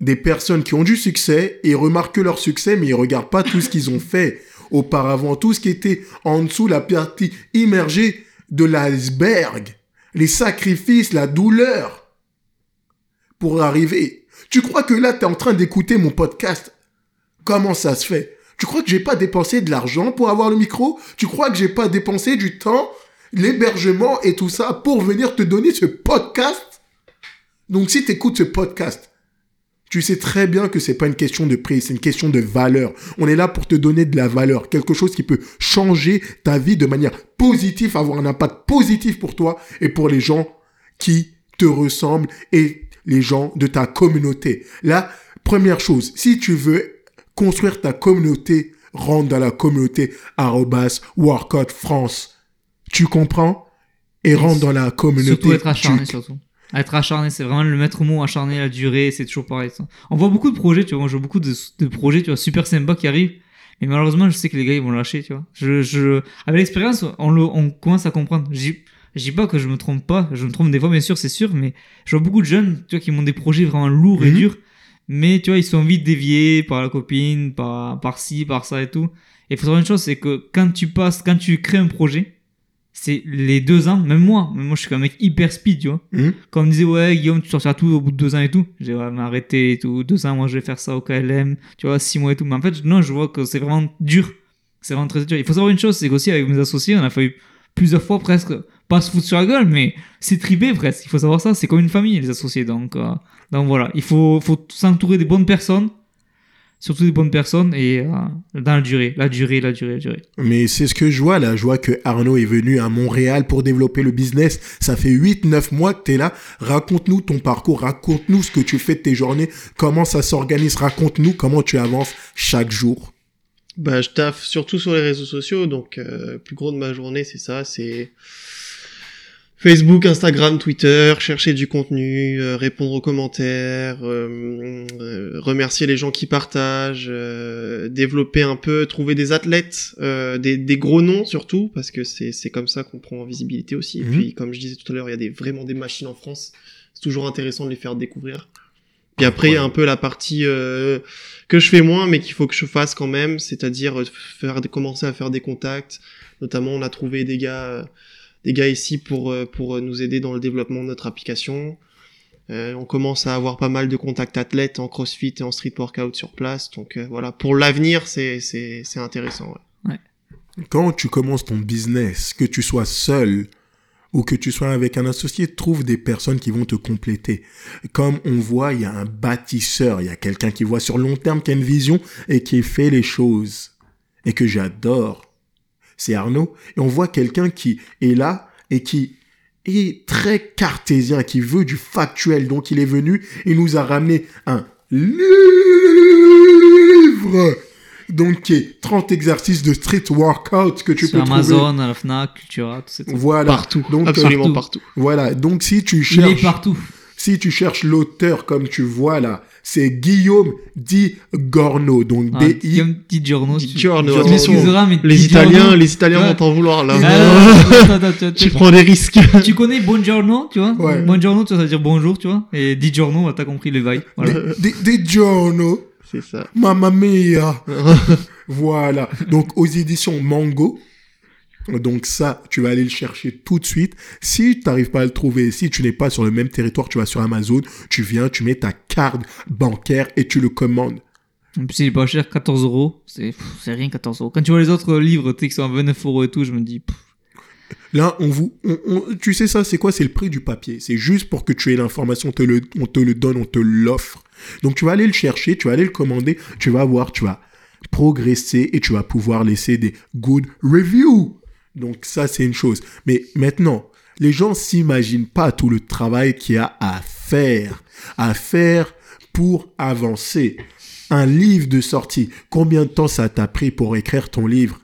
Speaker 1: des personnes qui ont du succès et remarquent que leur succès, mais ils regardent pas tout ce qu'ils ont fait. Auparavant, tout ce qui était en dessous, la partie immergée de l'iceberg, les sacrifices, la douleur pour arriver. Tu crois que là, tu es en train d'écouter mon podcast? Comment ça se fait? Tu crois que j'ai pas dépensé de l'argent pour avoir le micro? Tu crois que j'ai pas dépensé du temps, l'hébergement et tout ça pour venir te donner ce podcast? Donc si tu écoutes ce podcast, tu sais très bien que c'est pas une question de prix, c'est une question de valeur. On est là pour te donner de la valeur, quelque chose qui peut changer ta vie de manière positive, avoir un impact positif pour toi et pour les gens qui te ressemblent et les gens de ta communauté. La première chose, si tu veux construire ta communauté, rentre dans la communauté arrobas workout France. Tu comprends? Et rentre dans la communauté.
Speaker 2: Surtout être acharné, surtout. Être acharné, c'est vraiment le maître mot, acharné, la durée, c'est toujours pareil. ça. On voit beaucoup de projets, tu vois, moi je vois beaucoup de, de projets, tu vois, super sympas qui arrivent. Mais malheureusement, je sais que les gars, ils vont lâcher, tu vois. Je, je, avec l'expérience, on, le, on commence à comprendre. Je je dis pas que je me trompe pas, je me trompe des fois, bien sûr, c'est sûr, mais je vois beaucoup de jeunes, tu vois, qui ont des projets vraiment lourds et
Speaker 1: Mhm.
Speaker 2: durs. Mais, tu vois, ils sont vite déviés par la copine, par, par ci, par ça et tout. Et il faut savoir une chose, c'est que quand tu passes, quand tu crées un projet, c'est les deux ans, même moi, même moi je suis un mec hyper speed, tu vois.
Speaker 1: Mhm.
Speaker 2: Quand on me disait, ouais, Guillaume, tu sortiras tout au bout de deux ans et tout, j'ai ouais, mais arrêtez et tout, deux ans, moi je vais faire ça au KLM, tu vois, six mois et tout. Mais en fait, non, je vois que c'est vraiment dur. C'est vraiment très dur. Il faut savoir une chose, c'est qu'aussi avec mes associés, on a fallu plusieurs fois presque, pas se foutre sur la gueule, mais c'est tripé presque. Il faut savoir ça, c'est comme une famille, les associés. Donc, euh, donc voilà, il faut, faut s'entourer des bonnes personnes, surtout des bonnes personnes et euh, dans la durée, la durée, la durée, la durée.
Speaker 1: Mais c'est ce que je vois là. Je vois que Arnaud est venu à Montréal pour développer le business. Ça fait 8-9 mois que tu es là. Raconte-nous ton parcours. Raconte-nous ce que tu fais de tes journées. Comment ça s'organise? Raconte-nous comment tu avances chaque jour.
Speaker 3: Bah, je taffe surtout sur les réseaux sociaux. Donc, euh, plus gros de ma journée, c'est ça. C'est Facebook, Instagram, Twitter, chercher du contenu, euh, répondre aux commentaires, euh, euh, remercier les gens qui partagent, développer un peu, trouver des athlètes, des, des, gros noms surtout, parce que c'est, c'est comme ça qu'on prend en visibilité aussi. Et
Speaker 1: Mhm.
Speaker 3: puis, comme je disais tout à l'heure, il y a des, vraiment des machines en France. C'est toujours intéressant de les faire découvrir. Puis après, il y a un peu la partie euh, que je fais moins, mais qu'il faut que je fasse quand même, c'est-à-dire euh, faire, commencer à faire des contacts. Notamment, on a trouvé des gars, euh, des gars ici pour euh, pour nous aider dans le développement de notre application. Euh, on commence à avoir pas mal de contacts athlètes en CrossFit et en street workout sur place. Donc euh, voilà, pour l'avenir, c'est c'est c'est intéressant. ouais.
Speaker 1: Quand tu commences ton business, que tu sois seul ou que tu sois avec un associé, trouve des personnes qui vont te compléter. Comme on voit, il y a un bâtisseur, il y a quelqu'un qui voit sur long terme, qui a une vision et qui fait les choses. Et que j'adore. C'est Arnaud. Et on voit quelqu'un qui est là et qui est très cartésien, qui veut du factuel. Donc il est venu et nous a ramené un livre. Donc qui est 30 exercices de street workout que tu
Speaker 2: Sur
Speaker 1: peux trouver.
Speaker 2: Amazon, à la Fnac, Cultura, tout ça.
Speaker 1: Voilà.
Speaker 3: Partout,
Speaker 1: Donc,
Speaker 3: absolument
Speaker 2: partout.
Speaker 3: partout.
Speaker 1: Voilà. Donc, si tu
Speaker 2: Il est
Speaker 1: cherches,
Speaker 2: partout.
Speaker 1: si tu cherches l'auteur comme tu vois là, c'est Guillaume Di Gorno. Donc,
Speaker 2: Ah,
Speaker 1: D-I.
Speaker 2: Guillaume Di Giorno.
Speaker 3: Di Giorno,
Speaker 2: mais
Speaker 3: Les
Speaker 2: Di
Speaker 3: Italiens,
Speaker 2: Giorno-
Speaker 3: les Italiens
Speaker 2: Ouais.
Speaker 3: vont t'en vouloir là.
Speaker 2: Ah, attends, attends, attends,
Speaker 3: tu prends des risques.
Speaker 2: Tu connais Buongiorno, tu vois?
Speaker 1: Ouais.
Speaker 2: Buongiorno, tu vas dire bonjour, tu vois? Et Di Giorno, t'as compris bails. Voilà.
Speaker 1: Di, Di Giorno.
Speaker 3: C'est ça.
Speaker 1: Mamma mia. Voilà. Donc, aux éditions Mango. Donc ça, tu vas aller le chercher tout de suite. Si tu n'arrives pas à le trouver, si tu n'es pas sur le même territoire, tu vas sur Amazon, tu viens, tu mets ta carte bancaire et tu le commandes.
Speaker 2: En plus, il est pas cher, 14 euros. C'est rien, 14 euros. Quand tu vois les autres livres, tu sais, qui sont à 29 euros et tout, je me dis, pff,
Speaker 1: Là, on vous, on- on- tu sais ça, c'est quoi? C'est le prix du papier. C'est juste pour que tu aies l'information, on te le, on te le donne, on te l'offre. Donc tu vas aller le chercher, tu vas aller le commander, tu vas voir, tu vas progresser et tu vas pouvoir laisser des good reviews. Donc ça, c'est une chose. Mais maintenant, les gens s'imaginent pas tout le travail qu'il y a à faire, à faire pour avancer. Un livre de sortie, combien de temps ça t'a pris pour écrire ton livre?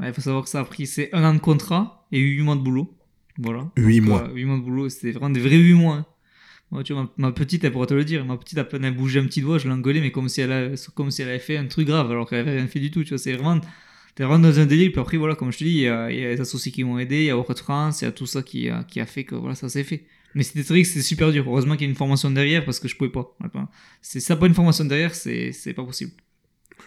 Speaker 2: Il faut savoir que ça a pris, c'est un an de contrat et 8 mois de boulot. Voilà.
Speaker 1: Huit
Speaker 2: Donc,
Speaker 1: mois.
Speaker 2: euh, huit mois de boulot, c'était vraiment des vrais 8 mois. hein. Moi, tu vois, ma, ma petite, elle pourra te le dire. Ma petite, à peine elle bougeait un petit doigt, je l'engueulais, mais comme si, elle a- comme si elle avait fait un truc grave, alors qu'elle avait rien fait du tout. Tu vois, c'est vraiment. T'es vraiment dans un délire. Puis après, voilà, comme je te dis, il y a, les associés qui m'ont aidé, il y a World France, il y a tout ça qui a, qui a fait que voilà, ça s'est fait. Mais c'était que c'était super dur. Heureusement qu'il y a une formation derrière parce que je pouvais pas. C'est ça, pas une formation derrière, c'est c'est pas possible.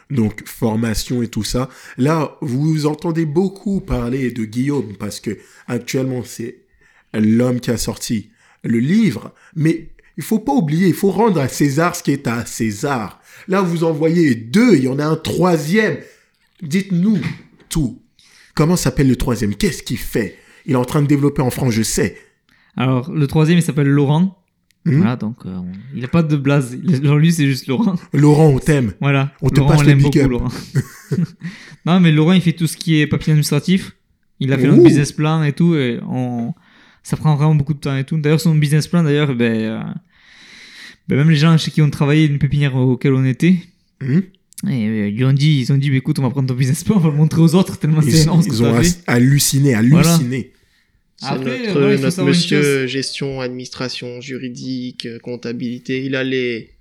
Speaker 1: donc formation et tout ça. Là, vous entendez beaucoup parler de Guillaume parce que actuellement c'est l'homme qui a sorti le livre, mais il faut pas oublier, il faut rendre à César ce qui est à César. Là, vous en voyez deux, il y en a un troisième. Dites-nous tout. Comment s'appelle le troisième? Qu'est-ce qu'il fait? Il est en train de développer en France, je sais.
Speaker 2: Alors, le troisième, il s'appelle Laurent.
Speaker 1: Hmm?
Speaker 2: Voilà, donc euh, on- il a pas de blaze. Il- Genre, lui, c'est juste Laurent.
Speaker 1: Laurent, on t'aime.
Speaker 2: Voilà.
Speaker 1: On te
Speaker 2: Laurent,
Speaker 1: passe le big
Speaker 2: beaucoup,
Speaker 1: up.
Speaker 2: Laurent. non, mais Laurent, il fait tout ce qui est papier administratif. Il a fait
Speaker 1: Ouh.
Speaker 2: notre business plan et tout. Et on... Ça prend vraiment beaucoup de temps et tout. D'ailleurs, son business plan, d'ailleurs, ben, euh, ben, même les gens chez qui on travaillait, une pépinière auquel on était,
Speaker 1: Hmm?
Speaker 2: Et, euh, ils ont dit, ils ont dit, écoute, on va prendre ton business plan, on va le montrer aux autres tellement c'est
Speaker 1: ils,
Speaker 2: énorme
Speaker 1: ils ont halluciné, halluciné.
Speaker 3: C'est
Speaker 2: Après,
Speaker 3: notre,
Speaker 2: voilà,
Speaker 3: monsieur gestion, administration, juridique, euh, comptabilité. Il a les,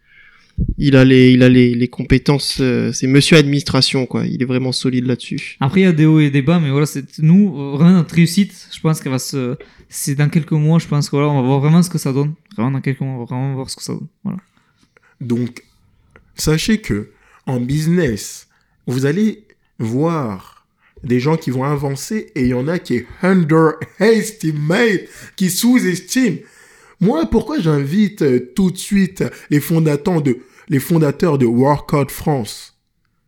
Speaker 3: il a les, il a les, les compétences. euh, c'est monsieur administration quoi. Il est vraiment solide là-dessus.
Speaker 2: Après, il y a des hauts et des bas, mais voilà, c'est nous, vraiment notre réussite, je pense qu'elle va se. C'est dans quelques mois, je pense que voilà, on va voir vraiment ce que ça donne. Vraiment, dans quelques mois, on va vraiment voir ce que ça donne. Voilà.
Speaker 1: Donc, sachez que en business, vous allez voir des gens qui vont avancer et il y en a qui underestimate, qui sous-estiment. Moi, pourquoi j'invite euh, tout de suite les fondateurs de, les fondateurs de Workout France?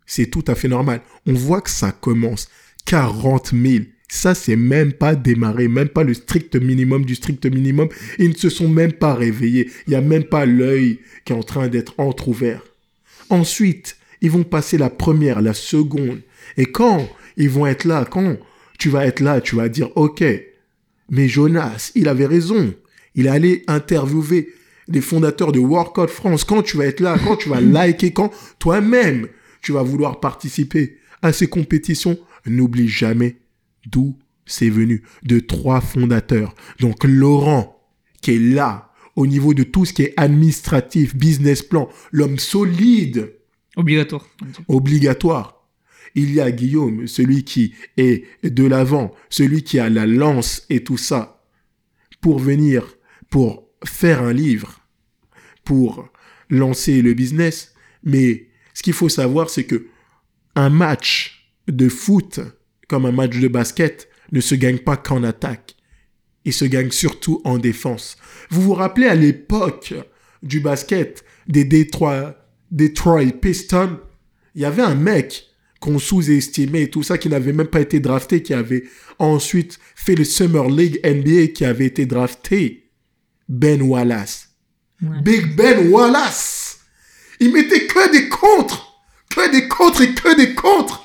Speaker 1: C'est tout à fait normal. On voit que ça commence. 40 000. Ça, c'est même pas démarré, même pas le strict minimum du strict minimum. Ils ne se sont même pas réveillés. Il n'y a même pas l'œil qui est en train d'être entrouvert. Ensuite, Ils vont passer la première, la seconde. Et quand ils vont être là, quand tu vas être là, tu vas dire, OK, mais Jonas, il avait raison. Il est allé interviewer les fondateurs de Workout France. Quand tu vas être là, quand tu vas liker, quand toi-même, tu vas vouloir participer à ces compétitions, n'oublie jamais d'où c'est venu. De trois fondateurs. Donc Laurent, qui est là, au niveau de tout ce qui est administratif, business plan, l'homme solide,
Speaker 2: Obligatoire.
Speaker 1: obligatoire. Il y a Guillaume, celui qui est de l'avant, celui qui a la lance et tout ça, pour venir, pour faire un livre, pour lancer le business. Mais ce qu'il faut savoir, c'est que un match de foot, comme un match de basket, ne se gagne pas qu'en attaque. Il se gagne surtout en défense. Vous vous rappelez à l'époque du basket des Detroit, Detroit Pistons, il y avait un mec qu'on sous-estimait et tout ça, qui n'avait même pas été drafté, qui avait ensuite fait le Summer League NBA, qui avait été drafté. Ben Wallace.
Speaker 2: Ouais.
Speaker 1: Big Ben Wallace. Il mettait que des contres. Que des contres et que des contres.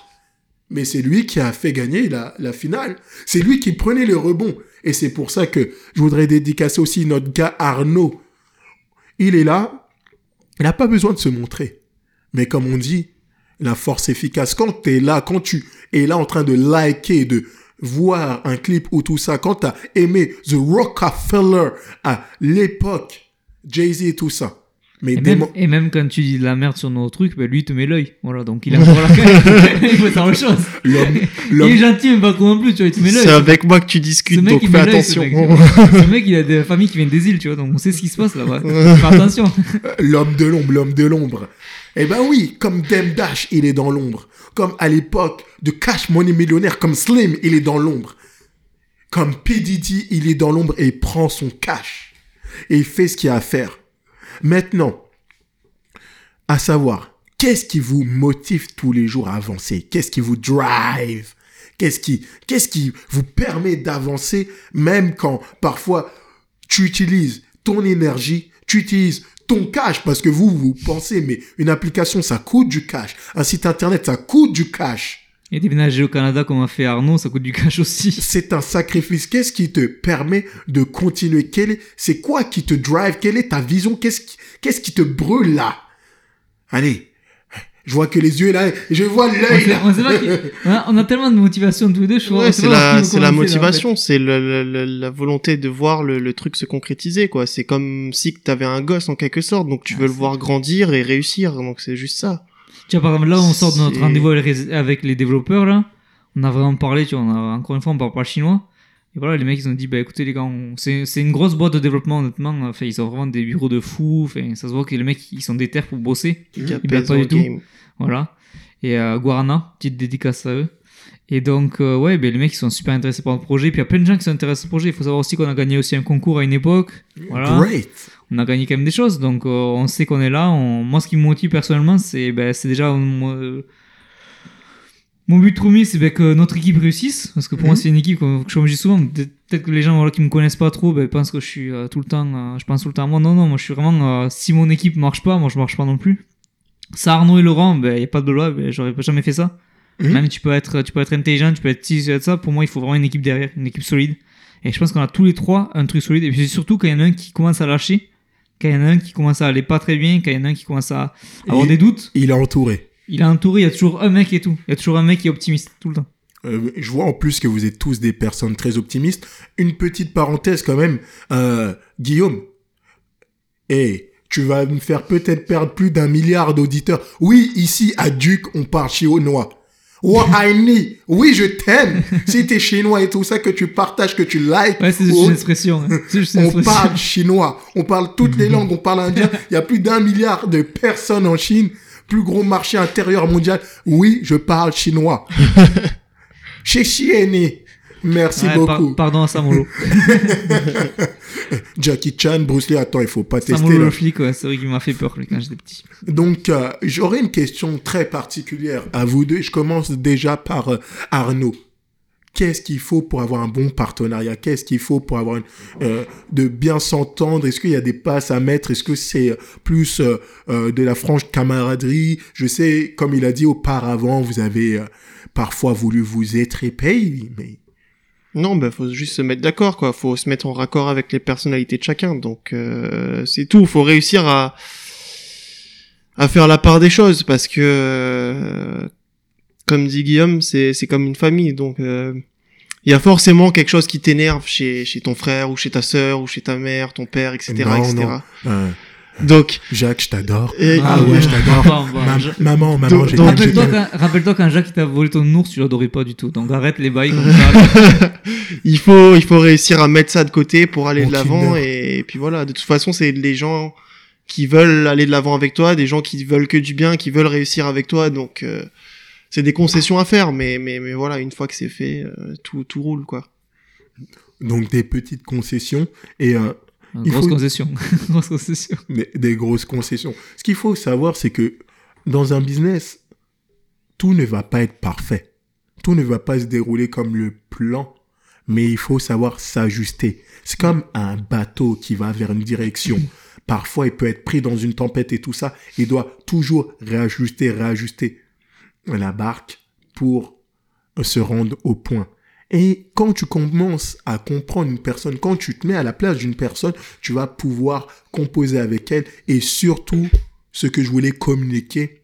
Speaker 1: Mais c'est lui qui a fait gagner la, la finale. C'est lui qui prenait le rebond. Et c'est pour ça que je voudrais dédicacer aussi notre gars Arnaud. Il est là. Il n'a pas besoin de se montrer. Mais comme on dit, la force efficace. Quand tu es là, quand tu es là en train de liker, de voir un clip ou tout ça, quand tu as aimé The Rockefeller à l'époque, Jay-Z et tout ça. Mais
Speaker 2: Et même,
Speaker 1: mo-
Speaker 2: et même quand tu dis de la merde sur nos trucs, ben lui il te met l'œil. Voilà, donc il a il faut faire autre chose.
Speaker 1: l'homme,
Speaker 2: Il est gentil, mais pas trop non plus, tu vois, il te met l'œil.
Speaker 3: C'est avec moi que tu discutes,
Speaker 2: mec,
Speaker 3: donc fais attention.
Speaker 2: ce mec. Ce mec, il a des familles qui viennent des îles, tu vois, donc on sait ce qui se passe là-bas. Fais attention.
Speaker 1: l'homme de l'ombre, l'homme de l'ombre. Eh ben oui, comme Dem Dash, il est dans l'ombre. Comme à l'époque de Cash Money Millionnaire, comme Slim, il est dans l'ombre. Comme P. Diddy, il est dans l'ombre et il prend son cash. Et il fait ce qu'il a à faire. Maintenant, à savoir, qu'est-ce qui vous motive tous les jours à avancer? Qu'est-ce qui vous drive? Qu'est-ce qui, vous permet d'avancer même quand parfois tu utilises ton énergie, tu utilises ton cash? Parce que vous, vous pensez, mais une application, ça coûte du cash. Un site internet, ça coûte du cash.
Speaker 2: Et déménager au Canada comme a fait Arnaud, ça coûte du cash aussi.
Speaker 1: C'est un sacrifice. Qu'est-ce qui te permet de continuer? Quel est, c'est quoi qui te drive? Quelle est ta vision? Qu'est-ce qui, qu'est-ce qui te brûle là? Allez, je vois que les yeux là, je vois l'œil là.
Speaker 2: on a- on a tellement de motivation tous les deux, je crois.
Speaker 3: Ouais, c'est la, la
Speaker 2: là, en fait.
Speaker 3: motivation, c'est le- le- la volonté de voir le, le truc se concrétiser, quoi. C'est comme si t'avais un gosse en quelque sorte, donc tu
Speaker 2: Ah,
Speaker 3: veux le voir grandir et réussir, donc c'est juste ça.
Speaker 2: Tu vois, par exemple, là, on sort de notre rendez-vous avec les- développeurs, là. On a vraiment parlé, tu vois, on a, encore une fois, on parle pas le chinois. Et voilà, les mecs, ils ont dit, bah écoutez, les gars, on- c'est une grosse boîte de développement, honnêtement. Enfin, ils ont vraiment des bureaux de fous. Enfin, ça se voit que les mecs, ils sont déter pour bosser. Ils
Speaker 3: apaise
Speaker 2: battent pas du tout. Voilà. Et euh, Guarana, petite dédicace à eux. Et donc, euh, ouais, ben, les mecs, ils sont super intéressés par le projet. Puis il y a plein de gens qui sont intéressés au projet. Il faut savoir aussi qu'on a gagné aussi un concours à une époque. Voilà.
Speaker 1: Great.
Speaker 2: on a gagné quand même des choses, donc euh, on sait qu'on est là. On- Moi, ce qui me motive personnellement, c'est ben, déjà euh, mon but premier, c'est ben, que notre équipe réussisse, parce que pour moi,
Speaker 1: Mhm.
Speaker 2: c'est une équipe que, je me dis souvent. Peut- Peut-être que les gens voilà, qui me connaissent pas trop, ben, pensent que je suis tout le temps, je pense tout le temps à moi. Non, non, moi, je suis vraiment. si mon équipe marche pas, moi, je marche pas non plus. Ça, Arnaud et Laurent, ben, y a pas de loi, ben, j'aurais jamais fait ça.
Speaker 1: Mhm.
Speaker 2: Même tu peux être, tu peux être intelligent, tu peux être ci, ça. Pour moi, il faut vraiment une équipe derrière, une équipe solide. Et je pense qu'on a tous les trois un truc solide. Et puis surtout quand il y en a un qui commence à lâcher, quand il y en a un qui commence à aller pas très bien, quand il y en a un qui commence à avoir des doutes,
Speaker 1: Il est entouré.
Speaker 2: il est entouré, il y a toujours un mec et tout. Il y a toujours un mec qui est optimiste tout le temps.
Speaker 1: Euh, je vois en plus que vous êtes tous des personnes très optimistes. Une petite parenthèse quand même, euh, Guillaume. Et tu vas me faire peut-être perdre plus d'un milliard d'auditeurs. Oui, ici à Duc, on parle chinois. Wahani, oui, je t'aime. si t'es chinois et tout ça, que tu partages, que tu likes,
Speaker 2: Ouais, c'est juste
Speaker 1: Oh,
Speaker 2: une expression. hein. C'est juste une
Speaker 1: on
Speaker 2: expression.
Speaker 1: parle chinois, on parle toutes les langues, on parle indien. Il y a plus d'un milliard de personnes en Chine, plus gros marché intérieur mondial. Oui, je parle chinois. Chez Chieni. Merci
Speaker 2: Ouais, par-
Speaker 1: beaucoup.
Speaker 2: pardon à Samolo.
Speaker 1: Jackie Chan, Bruce Lee, attends, il faut pas tester
Speaker 2: Samolo le flic, ouais, c'est vrai qu'il m'a fait peur quand j'étais petit.
Speaker 1: Donc, euh, j'aurais une question très particulière à vous deux. Je commence déjà par euh, Arnaud. qu'est-ce qu'il faut pour avoir un bon partenariat? Qu'est-ce qu'il faut pour avoir une, euh, de bien s'entendre? Est-ce qu'il y a des passes à mettre? Est-ce que c'est plus de la franche camaraderie? Je sais, comme il a dit auparavant, vous avez parfois voulu vous étriper, mais
Speaker 3: Non, bah faut juste se mettre d'accord, quoi. Faut se mettre en raccord avec les personnalités de chacun. Donc euh, c'est tout. Faut réussir à à faire la part des choses parce que, euh, comme dit Guillaume, c'est c'est comme une famille. Donc euh, il y a forcément quelque chose qui t'énerve chez chez ton frère ou chez ta sœur ou chez ta mère, ton père, etc.,
Speaker 1: Non,
Speaker 3: etc.
Speaker 1: non.
Speaker 3: Donc
Speaker 1: Jacques, je t'adore.
Speaker 3: et-
Speaker 1: Ah ouais, je t'adore.
Speaker 2: Bon, bon,
Speaker 1: Ma-
Speaker 2: je-
Speaker 1: Maman, maman,
Speaker 3: Donc-
Speaker 1: j'ai
Speaker 2: Rappelle-toi quand, rappelle-toi quand Jacques il t'a volé ton ours, tu l'adorais pas du tout. Donc arrête les bails comme ça.
Speaker 3: il faut il faut réussir à mettre ça de côté pour aller
Speaker 1: Mon
Speaker 3: de l'avant et puis voilà de toute façon c'est les gens qui veulent aller de l'avant avec toi des gens qui veulent que du bien qui veulent réussir avec toi donc euh, c'est des concessions à faire mais mais mais voilà une fois que c'est fait euh, tout tout roule quoi
Speaker 1: Donc des petites concessions et euh, Il
Speaker 2: Grosse
Speaker 1: faut-
Speaker 2: concession. Grosse concession.
Speaker 1: des, des grosses concessions. Ce qu'il faut savoir, c'est que dans un business, tout ne va pas être parfait. Tout ne va pas se dérouler comme le plan, mais il faut savoir s'ajuster. C'est comme un bateau qui va vers une direction. Parfois, il peut être pris dans une tempête et tout ça. Il doit toujours réajuster, réajuster la barque pour se rendre au point. Et quand tu commences à comprendre une personne, quand tu te mets à la place d'une personne, tu vas pouvoir composer avec elle. Et surtout, ce que je voulais communiquer,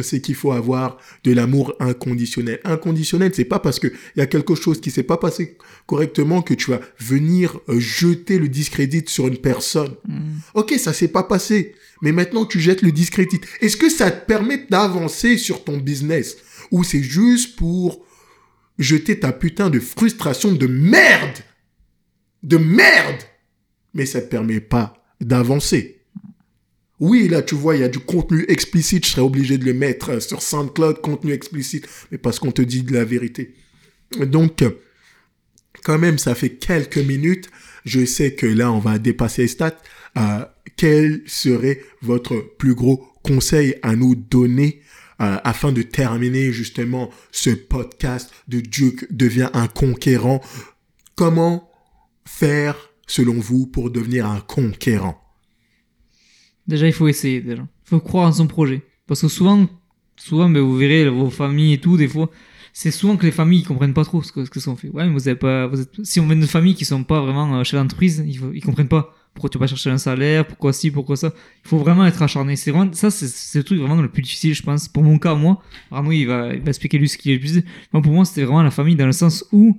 Speaker 1: c'est qu'il faut avoir de l'amour inconditionnel. Inconditionnel, c'est pas parce que il y a quelque chose qui s'est pas passé correctement que tu vas venir euh, jeter le discrédit sur une personne. Ok, ça s'est pas passé, mais maintenant tu jettes le discrédit. Est-ce que ça te permet d'avancer sur ton business? Ou c'est juste pour jeter ta putain de frustration de merde, de merde, mais ça te permet pas d'avancer. Oui, là, tu vois, il y a du contenu explicite, je serais obligé de le mettre euh, sur SoundCloud, contenu explicite, mais parce qu'on te dit de la vérité. Donc, quand même, ça fait quelques minutes. Je sais que là, on va dépasser les stats. Euh, quel serait votre plus gros conseil à nous donner euh, afin de terminer justement ce podcast de Duke devient un conquérant Comment faire, selon vous, pour devenir un conquérant?
Speaker 2: Déjà, il faut essayer, déjà. Il faut croire en son projet. Parce que souvent, souvent, ben, vous verrez, vos familles et tout, des fois, c'est souvent que les familles, ils comprennent pas trop ce que, ce que sont fait. Ouais, mais vous pas, si on vient de familles qui sont pas vraiment euh, chez l'entreprise, ils, ils comprennent pas. Pourquoi tu vas chercher un salaire, pourquoi ci, pourquoi ça? Il faut vraiment être acharné. C'est vraiment, ça, c'est, le truc vraiment le plus difficile, je pense. Pour mon cas, moi, Arnaud, il va, il va expliquer lui ce qui est le plus pour moi, c'était vraiment la famille dans le sens où,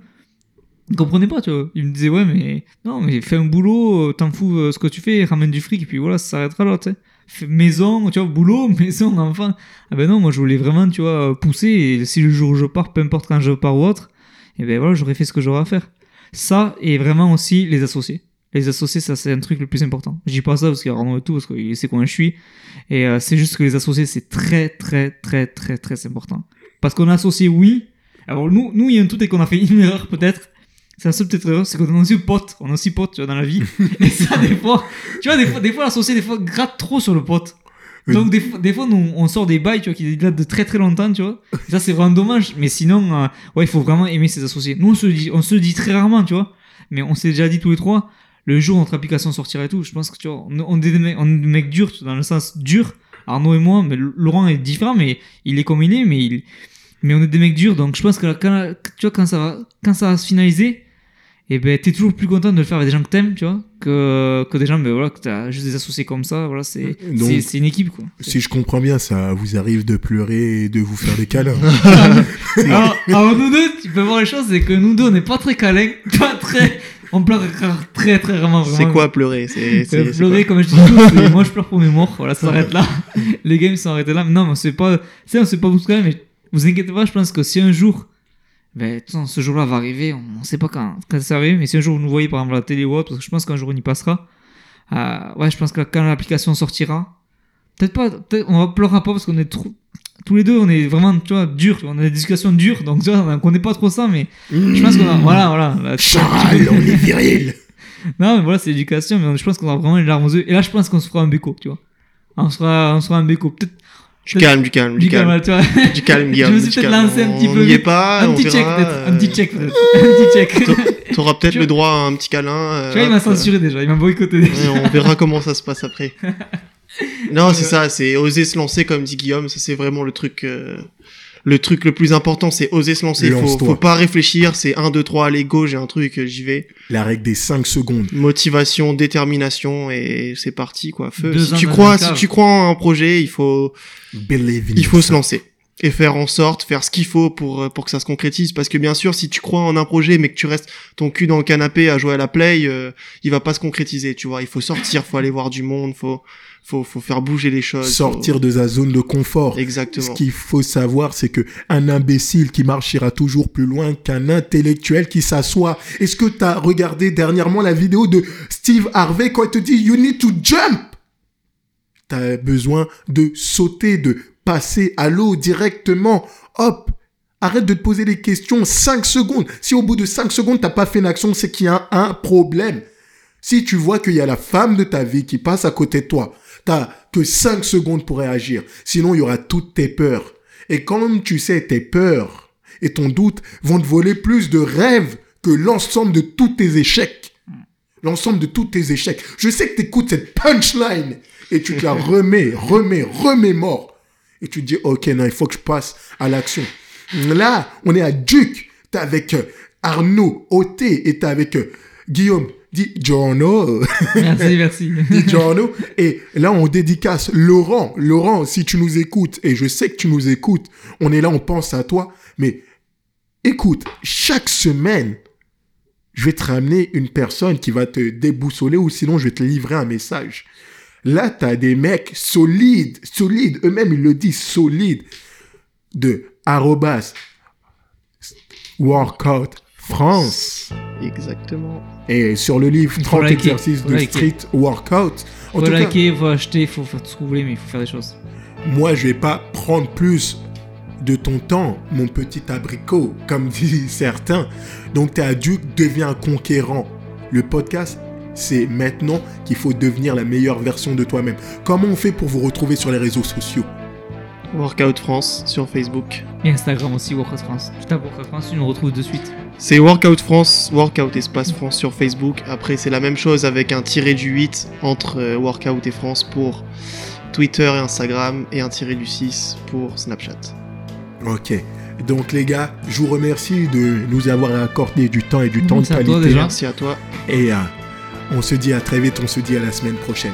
Speaker 2: il comprenait pas, tu vois. Il me disait, ouais, mais, non, mais fais un boulot, euh, t'en fous euh, ce que tu fais, ramène du fric, et puis voilà, ça s'arrêtera là, Maison, tu vois, boulot, maison, enfant. Ah ben non, moi, je voulais vraiment, tu vois, pousser, et si le jour où je pars, peu importe quand je pars ou autre, et ben voilà, j'aurais fait ce que j'aurais à faire. Ça, et vraiment aussi les associés. Les associés, ça, c'est un truc le plus important. Je dis pas ça parce qu'il y a et tout, parce qu'il sait comment je suis. Et euh, c'est juste que les associés, c'est très, très, très, très, très important. Parce qu'on est associé, oui. Alors, nous, nous, il y a un truc et qu'on a fait une erreur, peut-être. C'est la seule peut-être erreur, c'est qu'on est aussi potes. On est aussi potes, tu vois, dans la vie. et ça, des fois, tu vois, des fois, des fois l'associé, des fois, gratte trop sur le pote. Donc, des fois, des fois, nous, on sort des bails, tu vois, qui datent de très, très longtemps, tu vois. Et ça, c'est vraiment dommage. Mais sinon, euh, ouais, il faut vraiment aimer ses associés. Nous, on se dit, on se dit très rarement, tu vois. Mais on s'est déjà dit tous les trois, le jour où notre application sortira et tout, je pense que, tu vois, on, est des mecs, on est des mecs durs, dans le sens dur. Arnaud et moi, mais Laurent est différent, mais il est comme il est, mais il, mais on est des mecs durs, donc je pense que quand, tu vois, quand ça va, quand ça va se finaliser, et ben, t'es toujours plus content de le faire avec des gens que t'aimes, tu vois, que, que des gens, ben voilà, que t'as juste des associés comme ça, voilà, c'est, c'est une équipe, quoi.
Speaker 1: Si je comprends bien, ça vous arrive de pleurer et de vous faire des câlins.
Speaker 2: alors, alors, nous deux, tu peux voir les choses, c'est que nous deux, on n'est pas très câlins, pas très, on pleure très, très rarement, vraiment.
Speaker 3: c'est quoi pleurer? C'est
Speaker 2: Euh, pleurer, comme je dis moi je pleure pour mes morts, voilà, ça s'arrête là. Les games sont arrêtés là. Mais non, mais c'est pas, sais, on sait pas vous quand même, mais vous inquiétez pas, je pense que si un jour, ben, ce jour-là va arriver, on, on sait pas quand, quand ça arrive, mais si un jour vous nous voyez par exemple à la télé ou autre, parce que je pense qu'un jour on y passera, euh, ouais, je pense que quand l'application sortira, peut-être pas, peut-être, on va pleurera pas parce qu'on est trop, tous les deux, on est vraiment, tu vois, durs, on a des discussions dures, donc tu vois, on connaît pas trop ça, mais je pense qu'on a, voilà, voilà. là,
Speaker 1: Charles, on est viril.
Speaker 2: non, mais voilà, c'est l'éducation, mais je pense qu'on aura vraiment les larmes aux yeux. Et là, je pense qu'on se fera un béco, tu vois. On se fera, on se fera un béco. Peut-être,
Speaker 3: Du calme, du calme,
Speaker 2: Du calme, tu vois.
Speaker 3: Du calme,
Speaker 2: Je me suis peut-être
Speaker 3: calme.
Speaker 2: lancé un petit
Speaker 3: On
Speaker 2: peu
Speaker 3: n'y est pas,
Speaker 2: Un
Speaker 3: on
Speaker 2: petit check
Speaker 3: verra,
Speaker 2: peut-être. Un
Speaker 3: euh,
Speaker 2: petit check peut-être. Un petit check.
Speaker 3: T'auras peut-être le droit à un petit câlin. euh,
Speaker 2: Tu vois, il m'a
Speaker 3: euh,
Speaker 2: censuré déjà. Il m'a boycotté déjà.
Speaker 3: ouais, on verra comment ça se passe après. Non, c'est ça, c'est oser se lancer, comme dit Guillaume. Ça, c'est vraiment le truc, euh, le truc le plus important, c'est oser se lancer. Faut, faut pas réfléchir. C'est 1, 2, 3, allez, go, j'ai un truc, j'y vais.
Speaker 1: La règle des 5 secondes.
Speaker 3: Motivation, détermination, et c'est parti, quoi. Feu.
Speaker 2: Deux
Speaker 3: Si tu crois, si tu crois en un projet, il faut,
Speaker 1: Believe in
Speaker 3: il faut se lancer et faire en sorte, faire ce qu'il faut pour euh, pour que ça se concrétise. Parce que bien sûr, si tu crois en un projet mais que tu restes ton cul dans le canapé à jouer à la play, euh, il va pas se concrétiser. Tu vois, il faut sortir, faut aller voir du monde, faut faut faut faire bouger les choses.
Speaker 1: Sortir de sa zone de confort.
Speaker 3: Exactement.
Speaker 1: Ce qu'il faut savoir, c'est que un imbécile qui marche ira toujours plus loin qu'un intellectuel qui s'assoit. Est-ce que tu as regardé dernièrement la vidéo de Steve Harvey quand il te dit You need to jump Tu as besoin de sauter, de passer à l'eau directement. Hop Arrête de te poser des questions. 5 secondes. Si au bout de 5 secondes, t'as pas fait une action, c'est qu'il y a un problème. Si tu vois qu'il y a la femme de ta vie qui passe à côté de toi, t'as que 5 secondes pour réagir. Sinon, il y aura toutes tes peurs. Et comme tu sais, tes peurs et ton doute vont te voler plus de rêves que l'ensemble de tous tes échecs. L'ensemble de tous tes échecs. Je sais que tu écoutes cette punchline et tu te la remets, remets, remémores. Et tu te dis, ok, non, il faut que je passe à l'action. Là, on est à Duke. T'es avec euh, Arnaud, Oté, et t'es avec euh, Guillaume, Di Giorno.
Speaker 2: Merci, merci.
Speaker 1: Di Giorno. Et là, on dédicace Laurent. Laurent, si tu nous écoutes, et je sais que tu nous écoutes, on est là, on pense à toi. Mais écoute, chaque semaine, je vais te ramener une personne qui va te déboussoler ou sinon je vais te livrer un message. Là, tu as des mecs solides, solides, eux-mêmes ils le disent, solides, de arrobas workout France.
Speaker 3: Exactement.
Speaker 1: Et sur le livre
Speaker 2: Faut
Speaker 1: 30
Speaker 2: liker,
Speaker 1: exercices de
Speaker 2: liker.
Speaker 1: street workout. En
Speaker 2: Faut
Speaker 1: tout cas,
Speaker 2: liker, faut acheter, faut faire tout ce que vous voulez, mais il faut faire des choses.
Speaker 1: moi, je vais pas prendre plus de ton temps, mon petit abricot, comme disent certains. Donc, tu as dû devenir un conquérant. Le podcast, c'est maintenant qu'il faut devenir la meilleure version de toi-même. Comment on fait pour vous retrouver sur les réseaux sociaux?
Speaker 3: Workout France sur Facebook.
Speaker 2: Et Instagram aussi, Workout France. Tu tapes Workout France, tu nous retrouves de suite.
Speaker 3: C'est Workout France, Workout Espace France sur Facebook. Après, c'est la même chose avec un tiré du 8 entre euh, Workout et France pour Twitter et Instagram et un tiré du 6 pour Snapchat.
Speaker 1: Ok. Donc, les gars, je vous remercie de nous avoir accordé du temps et du temps de
Speaker 2: Merci à toi,
Speaker 1: qualité.
Speaker 2: déjà.
Speaker 3: Merci à toi.
Speaker 1: Et euh, on se dit à très vite, on se dit à la semaine prochaine.